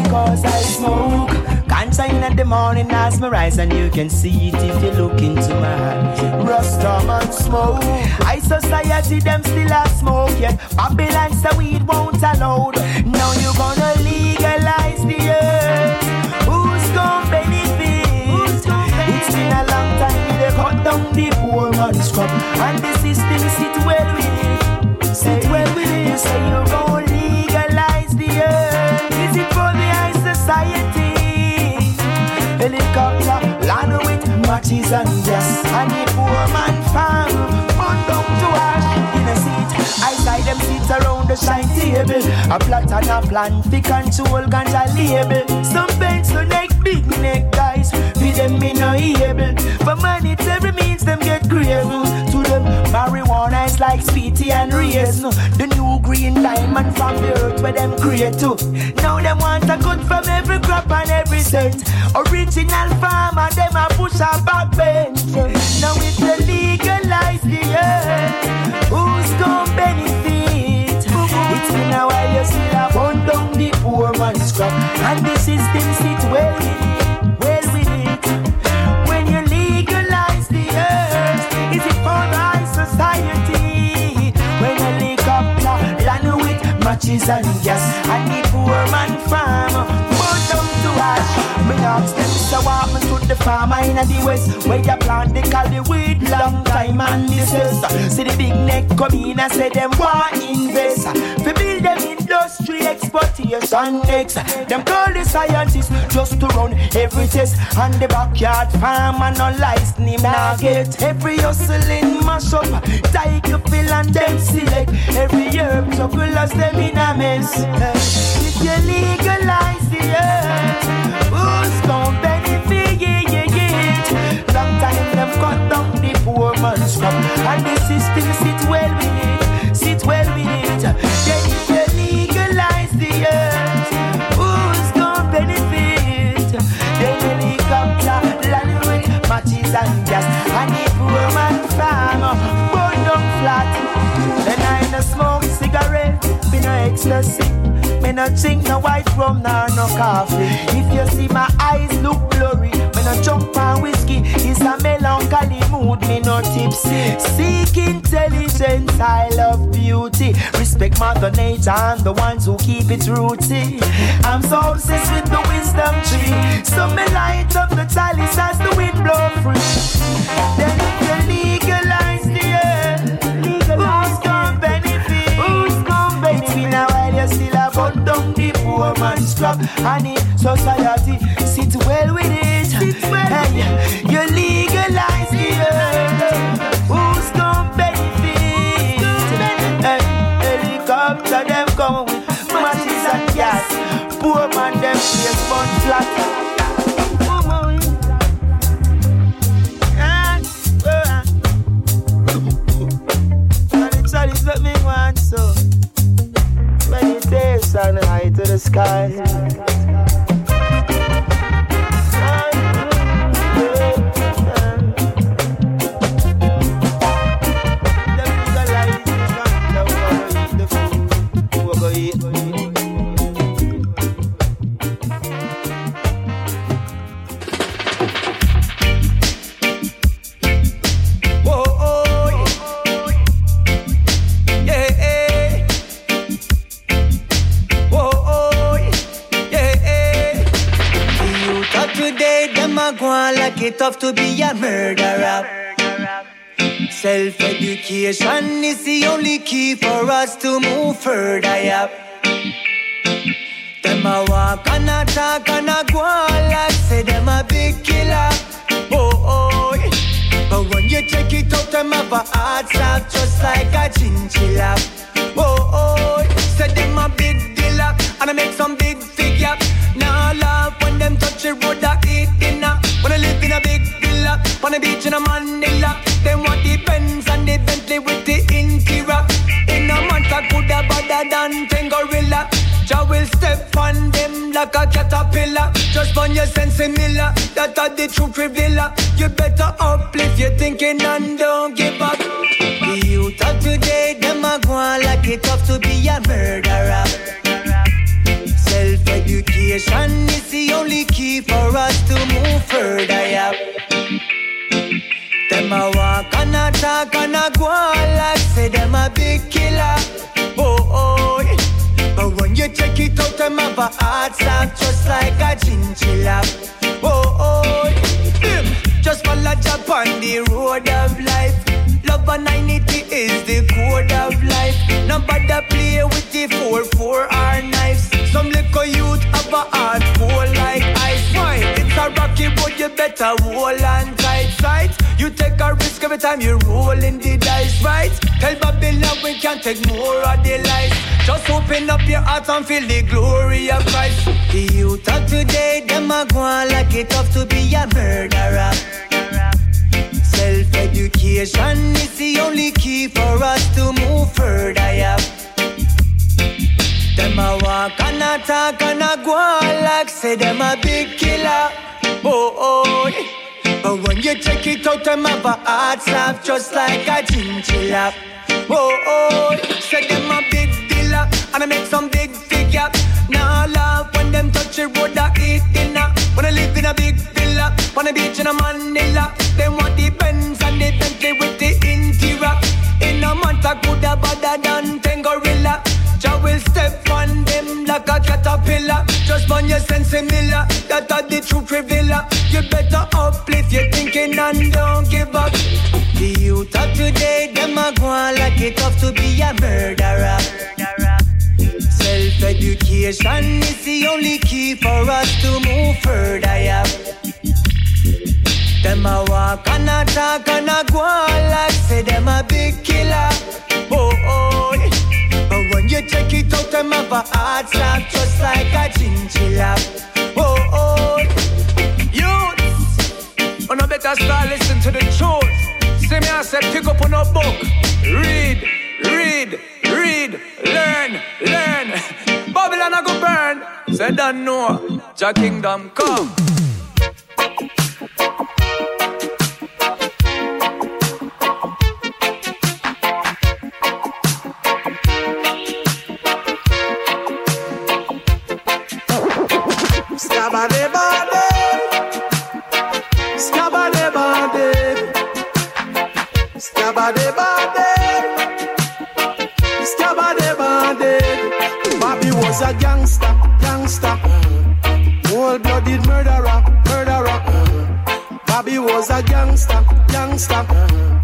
Because I smoke. Cancer in the morning as my rise, and you can see it if you look into my eyes. Rasta smoke. I society them still a smoke yet. Babylon say weed won't allowed. Now you gonna legalize the earth. Who's gonna benefit? It's been a long time they cut down the poor man's crop, and the system sit well with it. Sit well with it. You say you're gonna society? Helicopter land with matches and gas. And the poor man farm, burn down to ash in a seat. I side them sit around the shine table. A plot and a plan fi control ganja label. Some bends to neck, big neck guys. Fi them me no able. For money, every means them get grave. Marijuana is like sweetie and raisin. The new green diamond from the earth where them create too. Now them want a good from every crop and every cent. Original farmer, them a push a back bench. Now it's the legalize the earth. Who's gonna benefit? It's been a while you still have down the poor man's crop. And the system sit well matches and gas, and the poor man farm, burn down to ash. Me ask them, so me to the farmer in the west, where you plant the cali weed long time and distress. See the big neck come in and say them want invest. We build them industry exportation next. Them call the scientists just to run every test. And the backyard farmer no license him now get. Every hustling mash up, take a fill and them select. Every herb chuckle as them in a mess. If you legalize the earth, man's crop, and the system sit well with it, sit well with it. Then if you legalize the earth, who's gon' benefit? Then helicopter land with matches and gas, and the poor man farm burn down flat. Then I no smoke cigarette, me no ecstasy. Me no drink no white rum nor no coffee. If you see my eyes look blurry, no jump on whiskey. It's a melancholy mood, me no tipsy. Seek intelligence, I love beauty. Respect Mother Nature and the ones who keep it rooted. I'm so obsessed with the wisdom tree. So me light up the chalice as the wind blow free. Then you legalize the earth, who's gonna benefit? Who's gonna benefit? A while, you still have down the poor man's crop. And society, sit well with it. Hey, you legalize earth. Who's gonna benefit? Hey, helicopter them come with matches and gas. Poor man them face burn flat. What me want so meditation high to the sky. Like to be a murderer. Self-education is the only key for us to move further, yeah. Them a walk and a talk and a go like say them a big killer. Oh, oh. But when you check it out, them have a slap just like a chinchilla. On the beach in a Manila. Them want the Benz and the Bentley with the interior. In a month, I could have better than ten gorilla. Jah will step on them like a caterpillar. Just on your sense miller, that are the true revealer. You better uplift your thinking and don't give up. The youth of today, them a go on like it tough to be a murderer. Self-education is the only key for us to move further, yeah. Them a walk and a talk and a go like say them a big killer. Oh, oh, yeah. But when you check it out, them have a hard slap just like a chinchilla. Oh, oh, yeah. Mm. Just follow Jah on the road of life. Love and 90 is the code of life. Nobody play with the 4-4 or knives. Some little youth have a heart full like ice. Why? It's a rocky road, you better hold on tight. sight. You take a risk every time you roll in the dice, right? Tell Babylon we can't take more of the lies. Just open up your heart and feel the glory of Christ. The youth of today, them a go on like it tough to be a murderer. Self-education is the only key for us to move further, yeah. Them a walk and a talk and a go on like say them a big killer. Oh, oh. But when you check it out, them have a heart soft just like a chinchilla. Oh, oh. Say them a big dealer and I make some big figure. Now love when them touch the road, I eat dinner. When I live in a big villa, on a beach in a Manila. Them want the Benz and the Bentley with the interior. In a month, I could have better than ten gorilla. Jah will step on them like a caterpillar. Just burn your sense similar. That are the true revealer. You better thinking and don't give up. The youth of today, them a go on like it tough to be a murderer. Self-education is the only key for us to move further, yeah. Them a walk and a talk and a go on like say them a big killer. Oh, oh. But when you check it out, them have a heart just like a chinchilla. The truth. See me, I said, pick up on a book. Read, read, read, learn, learn. Babylon I go burn. Say, don't know. Jah kingdom come. Scabba-de-ba-de. Scabba-de-ba-de. Bobby was a gangster, gangster. Cold-blooded murderer, murderer. Bobby was a gangster, gangster.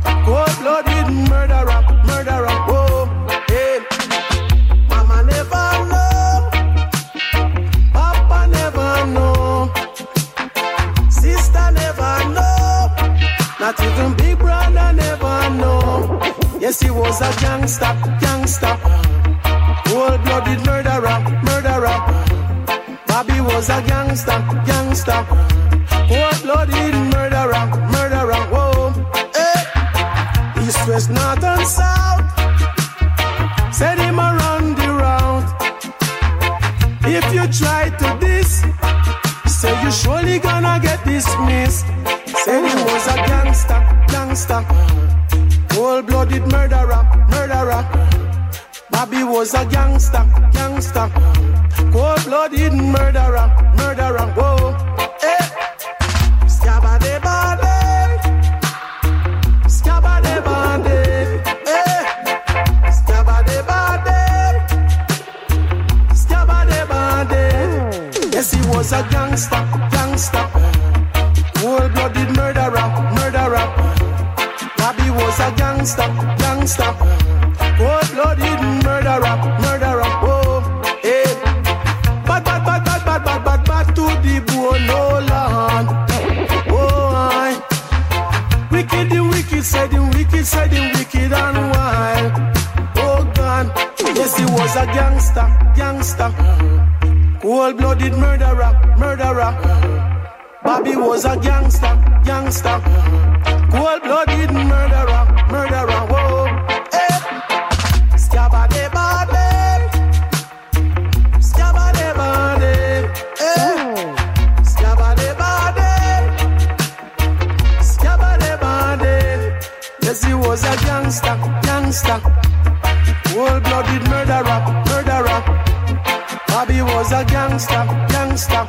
Bobby was a gangster, gangster.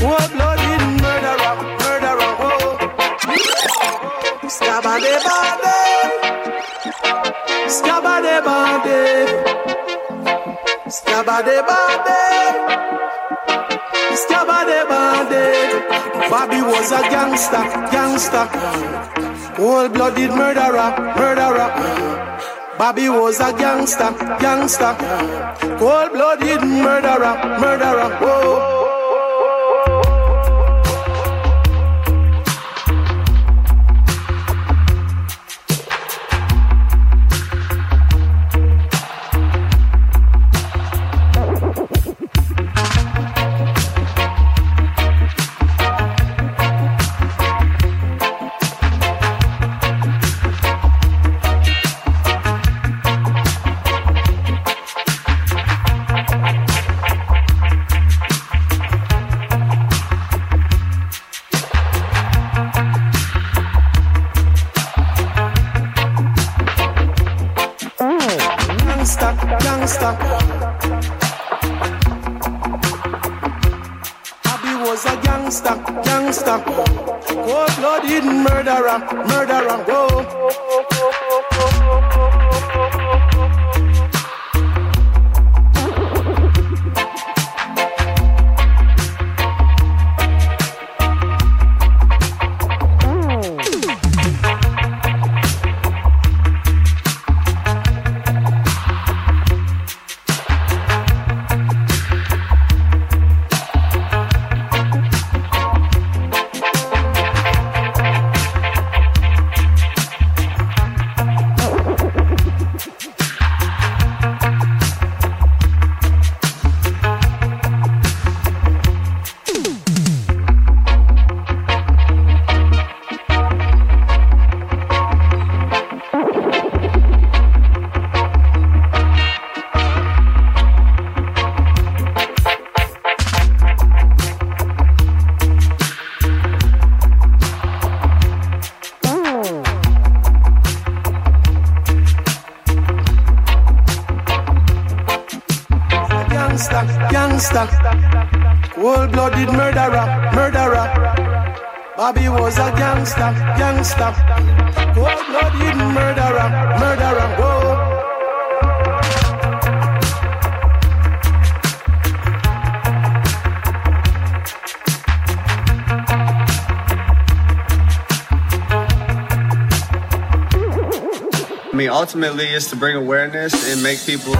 Cold-blooded murderer, murderer. Oh. Whoa. Scabba-de-ba-de. Scabba-de-ba-de. Scabba-de-ba-de. Scabba-de-ba-de. Bobby was a gangster, gangster. Cold-blooded murderer, murderer. Bobby was a gangster, gangster. Cold-blooded murderer, murderer. Whoa. Bring awareness and make people,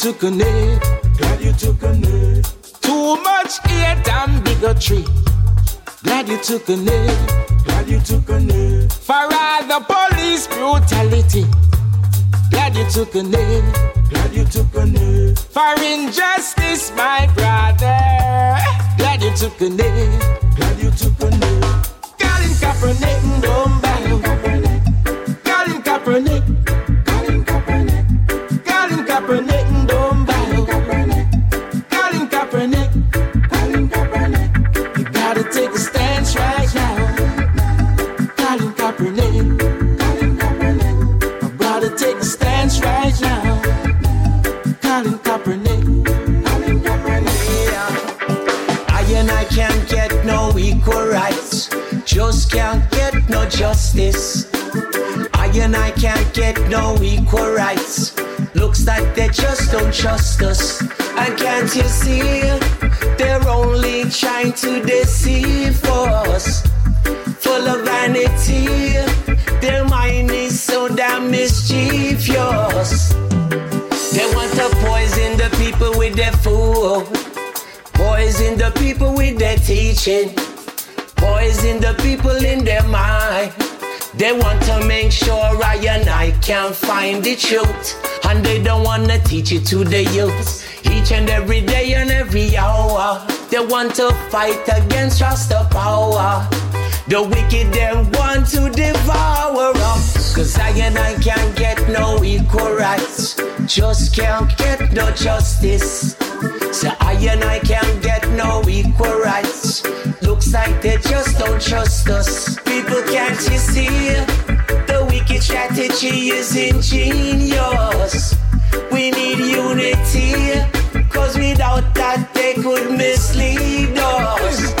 took a knee. Glad you took a knee. Too much hate and bigotry. Glad you took a knee. Glad you took a knee. For all the police brutality. Glad you took a knee. Glad you took a knee. For injustice, my brother. Glad you took a knee. Glad you took a knee. Colin Kaepernick, don't bow. Colin Kaepernick. Get no equal rights. Looks like they just don't trust us. And can't you see? They're only trying to deceive us. Full of vanity, their mind is so damn mischievous. They want to poison the people with their food. Poison the people with their teaching. Poison the people in their mind. They want to make sure I and I can find the truth. And they don't want to teach it to the youth. Each and every day and every hour. They want to fight against Rasta power. The wicked them want to devour us. Cause I and I can't get no equal rights. Just can't get no justice. So I and I can't get no equal rights. Looks like they just don't trust us. People can't you see? The wicked strategy is ingenious. We need unity. Cause without that they could mislead us.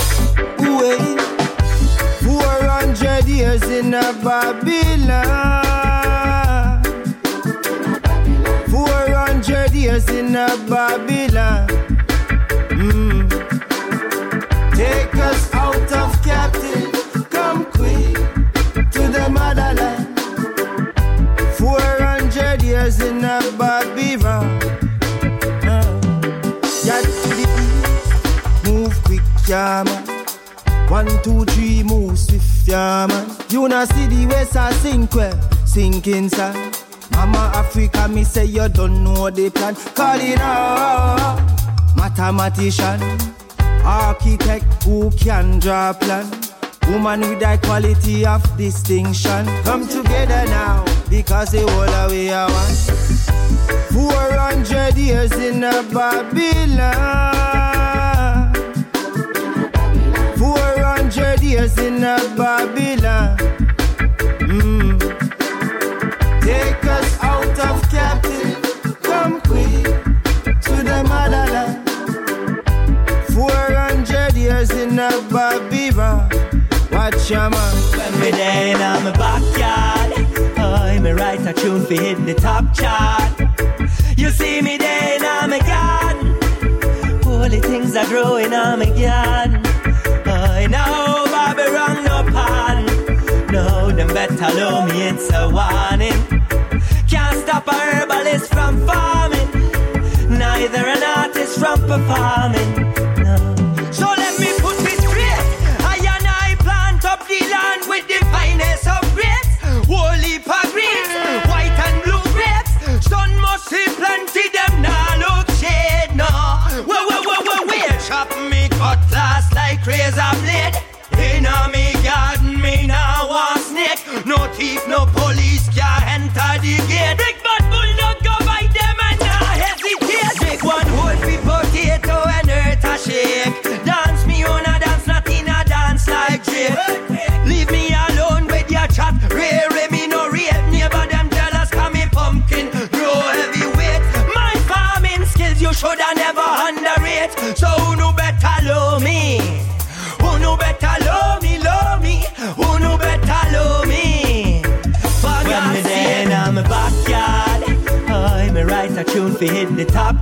Wait, 400 years in a Babylon. 400 in a Babylon. Mm. Take us out of captive. Come quick to the motherland. 400 years in a Babylon. Uh. Got to the move quick, yeah, man. One, two, three, move swift, yeah, man. You not see the ways I sink well, sinking sand. Mama Africa, me say you don't know the plan. Call it out, mathematician, architect who can draw plan. Woman with that quality of distinction. Come together now, because the whole of we are one. 400 years in a Babylon. 400 years in a Babylon. Watch your man. When me there in my backyard, oh, me write a tune for hit the top chart. You see me in my garden, holy things are growing my garden. I know Bobby wrong no pan, no them better know me it's a warning. Can't stop a herbalist from farming, neither an artist from performing.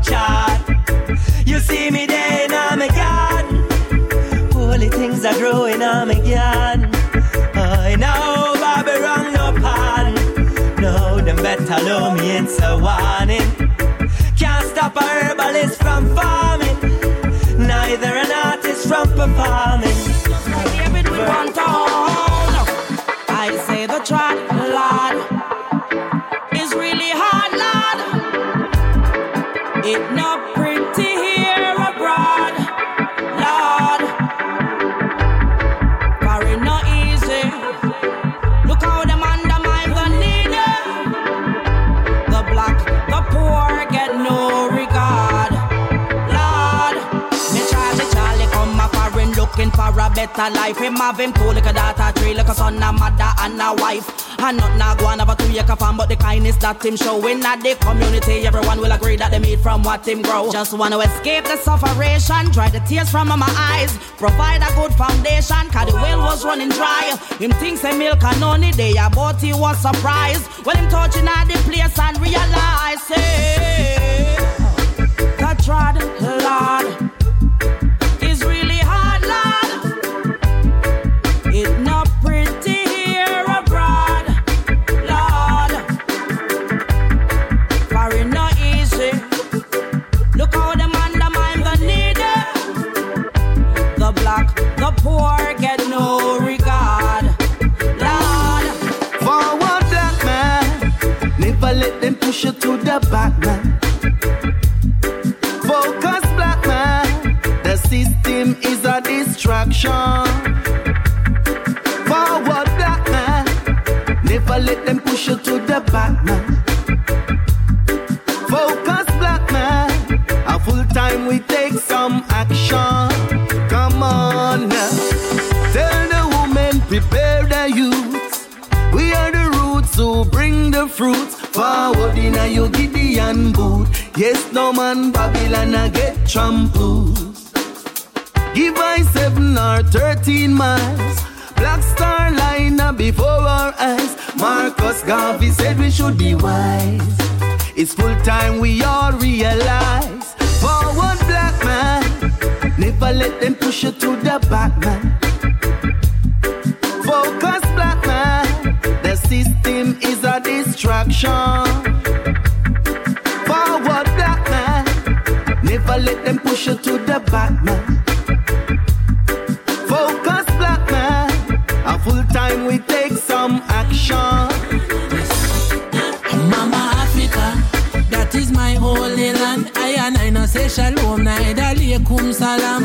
Chart. You see me there in my garden, holy things are growing on my garden. I know Bobby wrong no pan, no them better love me it's a warning. Can't stop a herbalist from farming, neither an artist from performing. David, we want to a life. Him have him two like a daughter, three like a son, a mother and a wife. And not now go on over two year farm, but the kindness that him showing at the community, everyone will agree that they made from what him grow. Just want to escape the sufferation, dry the tears from my eyes, provide a good foundation, cause the well was running dry. Him thinks a milk and only day, but he was surprised. Well, him touching at the place and realize, hey, that trod, Lord. Babylon a get trampled. Give I seven or thirteen miles. Black star line up before our eyes. Marcus Garvey said we should be wise. It's full time we all realize. Forward black man, never let them push you to the back man. Focus black man, the system is a distraction. Never let them push you to the back, man. Focus, black man. A full time we take some action. Mama Africa, that is my holy land. I and I no say shalom, neither alaikum salam.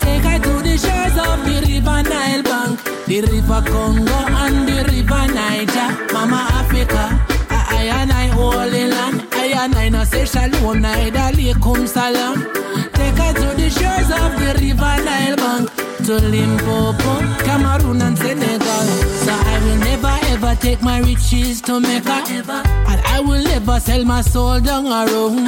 Take I to the shores of the river Nile bank, the river Congo and the river Niger. Mama Africa, I, I and I holy land. I and I no say shalom, neither alaikum salam. Take her to the shores of the river Nile bank, to Limpopo, Cameroon and Senegal. So I will never ever take my riches to Mecca, and I will never sell my soul down a road.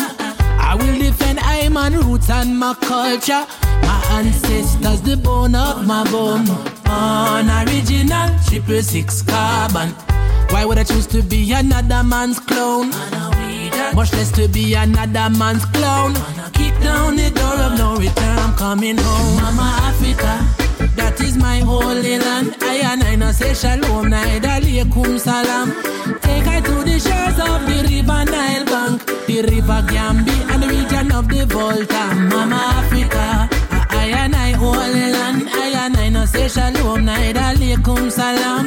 I will defend I man roots and my culture. My ancestors, the bone of my bone. On original, triple six carbon. Why would I choose to be another man's clone? Much less to be another man's clown. Kick down the door of no return. I'm coming home, Mama Africa. That is my holy land. I and I no say shalom, neither alaikum salam. Take her to the shores of the river Nile bank, the river Gambia and the region of the Volta. Mama Africa, I and I holy land. I and I no say shalom, neither alaikum salam.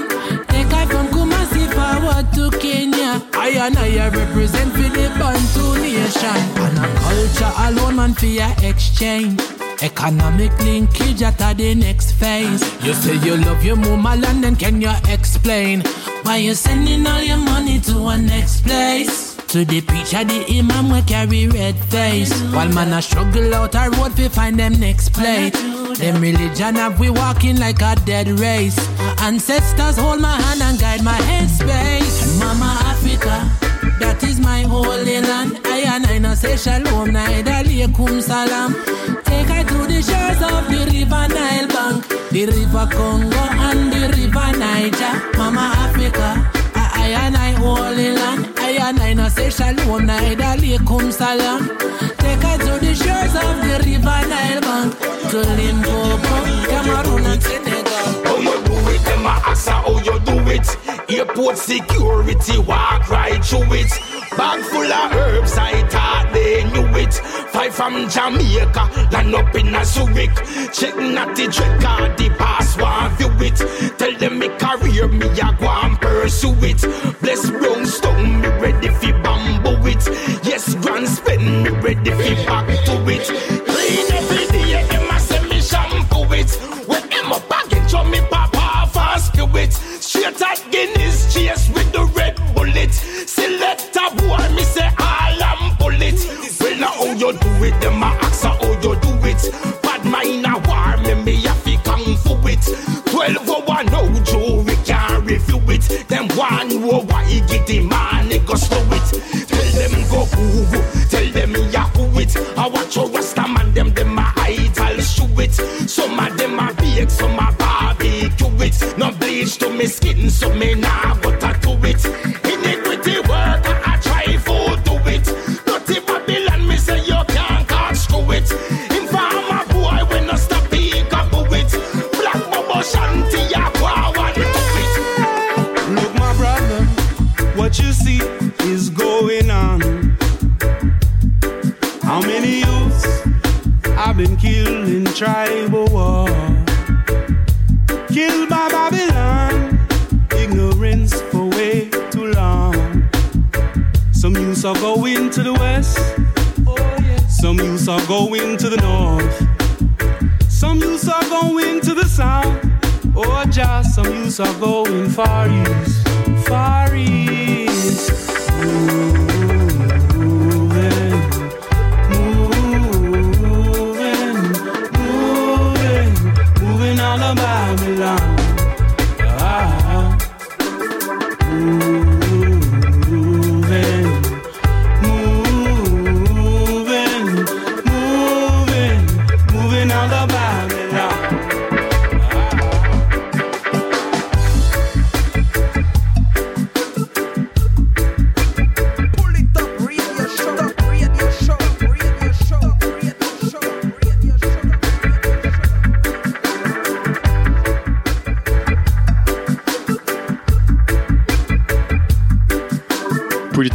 From Kumasi forward to Kenya. I and I represent for the Bantu nation. And a culture alone, man, for your exchange. Economic linkage at the next phase. You say you love your mama land, then can you explain why you sending all your money to a next place? To the preacher, the imam we carry red face. While man a struggle out a road fi find them next plate. Them religion have we walking like a dead race. Ancestors hold my hand and guide my headspace. Mama Africa. That is my holy land. I and I no say shalom, neither alaikum salam. Take I to the shores of the river Nile bank, the river Congo and the river Niger. Mama Africa, I, I and I holy land. And I say shalom, neither alaikum salam. Take her to the shores of the river Nile bank, to Limpopo, Cameroon and Senegal. Oh, them a ask how you do it. Airport security walk right through it. Bag full of herbs, I thought they knew it. Five from Jamaica, land up in a Zurich. Check not the card, the pass one view it. Tell them me career, me a go and pursue it. Bless brown stone, me ready fi bamboo it. Yes, grand spend, me ready fi back to it. Clean every day, them a say me shampoo it. When them up again, show me pop it. Straight at Guinness, chase with the red bullet. Select a boy, me say all and pull it. Well, now how you do it, them a ask how you do it. Bad mind a war, me me a fi kung fu it. Twelve hour no jury can't review it. Them one know why get the man, he go slow it. Tell them go Google, tell them ya who it. I watch your rasta man, them them a idol shoe it. Some of them a bake, some barbecue it. Bleach to me skin, so me nah go tattoo it. Iniquity work, I try for do it. Dirty Babylon, me say you can't catch screw it. Informer boy, when no stop pick up it. Black Bobo Shanti, go and do it. Look, my brother, what you see is going on. How many youths have been killed in tribal war? Youths are going to the west, some youths are going to the north, some youths are going to the south. Oh, just some youths are going far east, far east. Moving,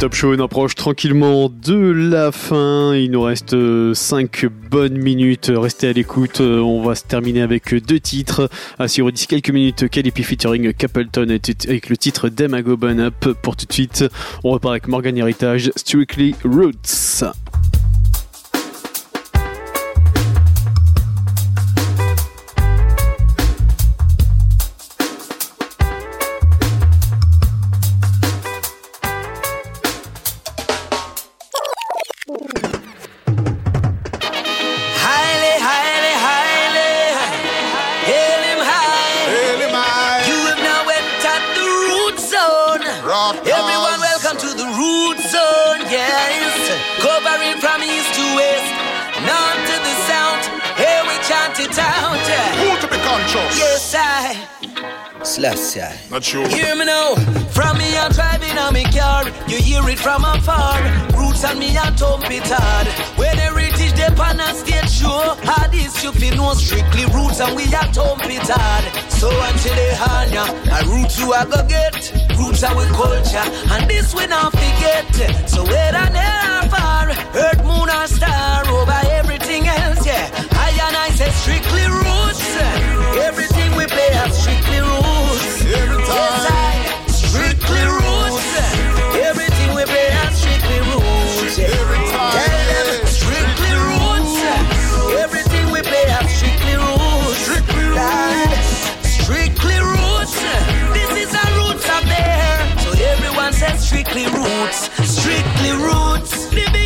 Polytop Show, on approche tranquillement de la fin. Il nous reste 5 bonnes minutes. Restez à l'écoute. Euh, On va se terminer avec deux titres. Assurez d'ici quelques minutes Calipi featuring Capleton avec le titre Dem I Go Burn Up. Pour tout de suite, on repart avec Morgan Heritage, Strictly Roots. Slash, yeah. Not sure. Hear me now. From me, I'm driving on me car. You hear it from afar. Roots and me, I thump it hard. When they reach the pan and stage show, how this you feel no strictly roots and we are thump it hard. So until they hanya, I roots you are go get. Roots are we culture, and this we not forget. So whether near or far, earth, moon or star, over everything else, yeah. I and I say strictly roots.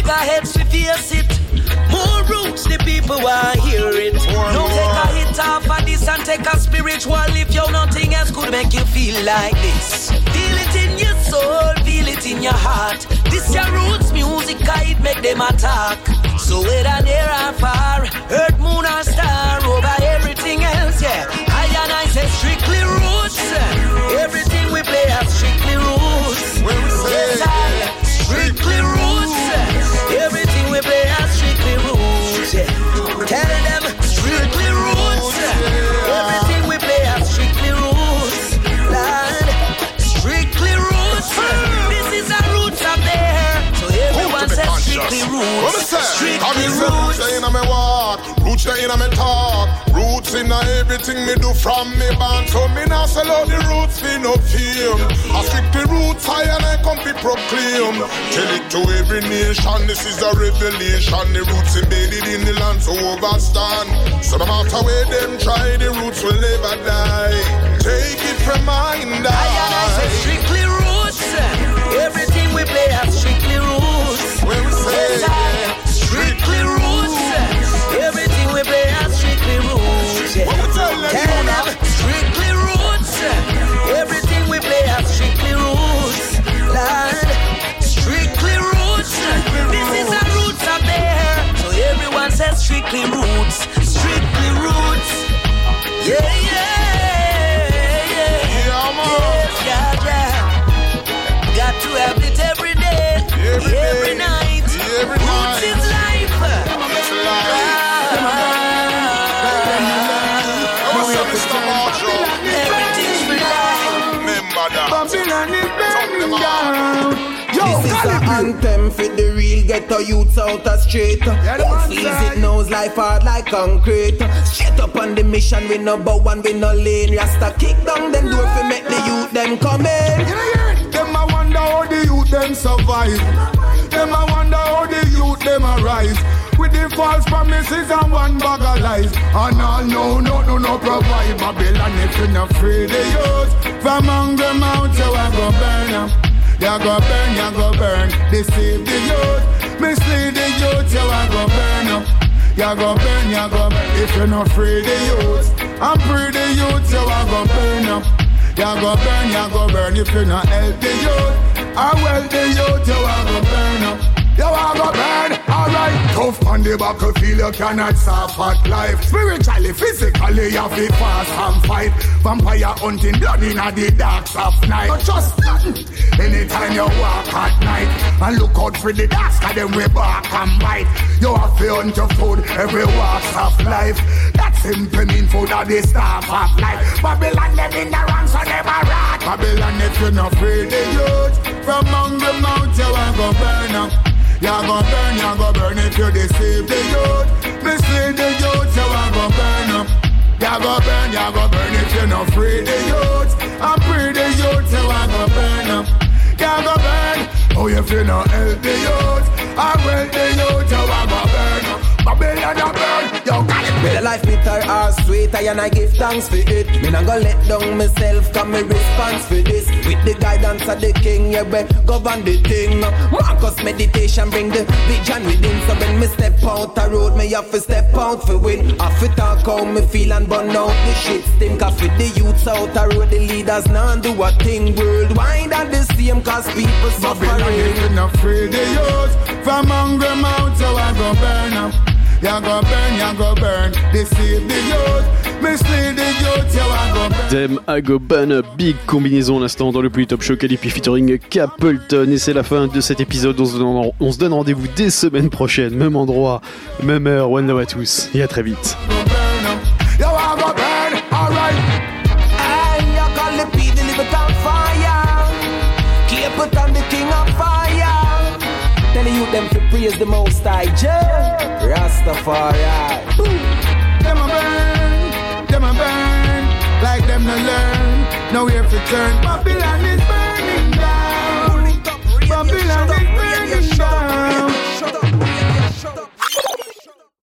Bigger heads we face it. More roots, the people want hear it. Don't take a hit off of this and take a spiritual if you nothing else could make you feel like this. Feel it in your soul, feel it in your heart. This your roots music, I it make them attack. So whether near or far, earth, moon or star, over everything else, yeah. I and I say strictly roots. Inna everything me do from me born. So me now sell out the roots for no fame. I stick the roots high and I come be proclaim. Tell it to every nation, this is a revelation. The roots embedded in the land so overstand. So no matter where them try, the roots will never die. Take it from mine, I and I say strictly roots. Everything we play has strictly roots. When we say strictly roots. Strictly roots. Yeah, yeah, yeah. Yeah, man. Yes, yeah, yeah. Got to have it every day, Every every, day, night. every Roots night. is life. It's life. Ah. What's up, Mr. Marshall? Everything's for life. Remember that. Babylon is burning down. Yo, This is a anthem for the real ghetto youths out the street. the Who say. it knows life hard like concrete. Straight up on the mission, we no bow and we no lane. Rasta kick down them door fi make the youth them come in. You know, hear it? Them I wonder how the youth them survive. Them I wonder how the youth them arise. With the false promises and one bag of lies. And all no, no, no, no provide Babylon if you not free the youth. From hungry mount you a go burn burn 'em. You go burn, you go burn. Deceive the youth. Mislead the youth, you a go burn 'em. You go burn, you go burn. If you not free the youth. And free the youth, you a go burn 'em. You go burn, you go burn if you not help the youth. I well the youth, you a go burn up. You a go burn, alright. Tough on the battlefield, you cannot suffer life. Spiritually, physically, you fi fast and fight. Vampire hunting blood in the darks of night. Not just nothing. Anytime you walk at night and look out for the dark sky, then we bark and bite. You have to hunt your food every walks of life. That simply mean food at the start of life. Babylon them in the ranks so them a rat. Babylon if you not free the youth from among the mount you a go burn up. You go burn, you go burn if you deceive the youth. Mislead the youth, you a go burn up. You go burn, you go burn if you not free the youth. And free the youth, you a go burn up. You go burn, oh if you not help the youth. I well the youth, you a go burn up. Babylon a burn. Yo, Whether life bitter or sweet, I and I give thanks for it. Me not gonna let down myself, come me response for this. With the guidance of the king, yeah, we govern the thing. Marcus meditation bring the vision within. So when me step out the road, me have to step out for win. Have to talk how me feel and burn out the shit. Think of it, the youths out the road, the leaders now do a thing worldwide and the same cause people Babylon suffering. is not free the youth from hungry mouth, so I go burn up. Ya go burn, ya go burn. Deceive the youth, mislead the youth, so I go burn. Dem Agoban, big combinaison l'instant dans le plus top show Calipi featuring Capleton. Et c'est la fin de cet épisode. On se donne, on se donne rendez-vous dès semaine prochaine, même endroit, même heure. One love à tous et à très vite. Burn, alright. Youth them to praise the most high Jah. Rastafari. Them a burn, them a burn, like them no learn. Nowhere to turn. Babylon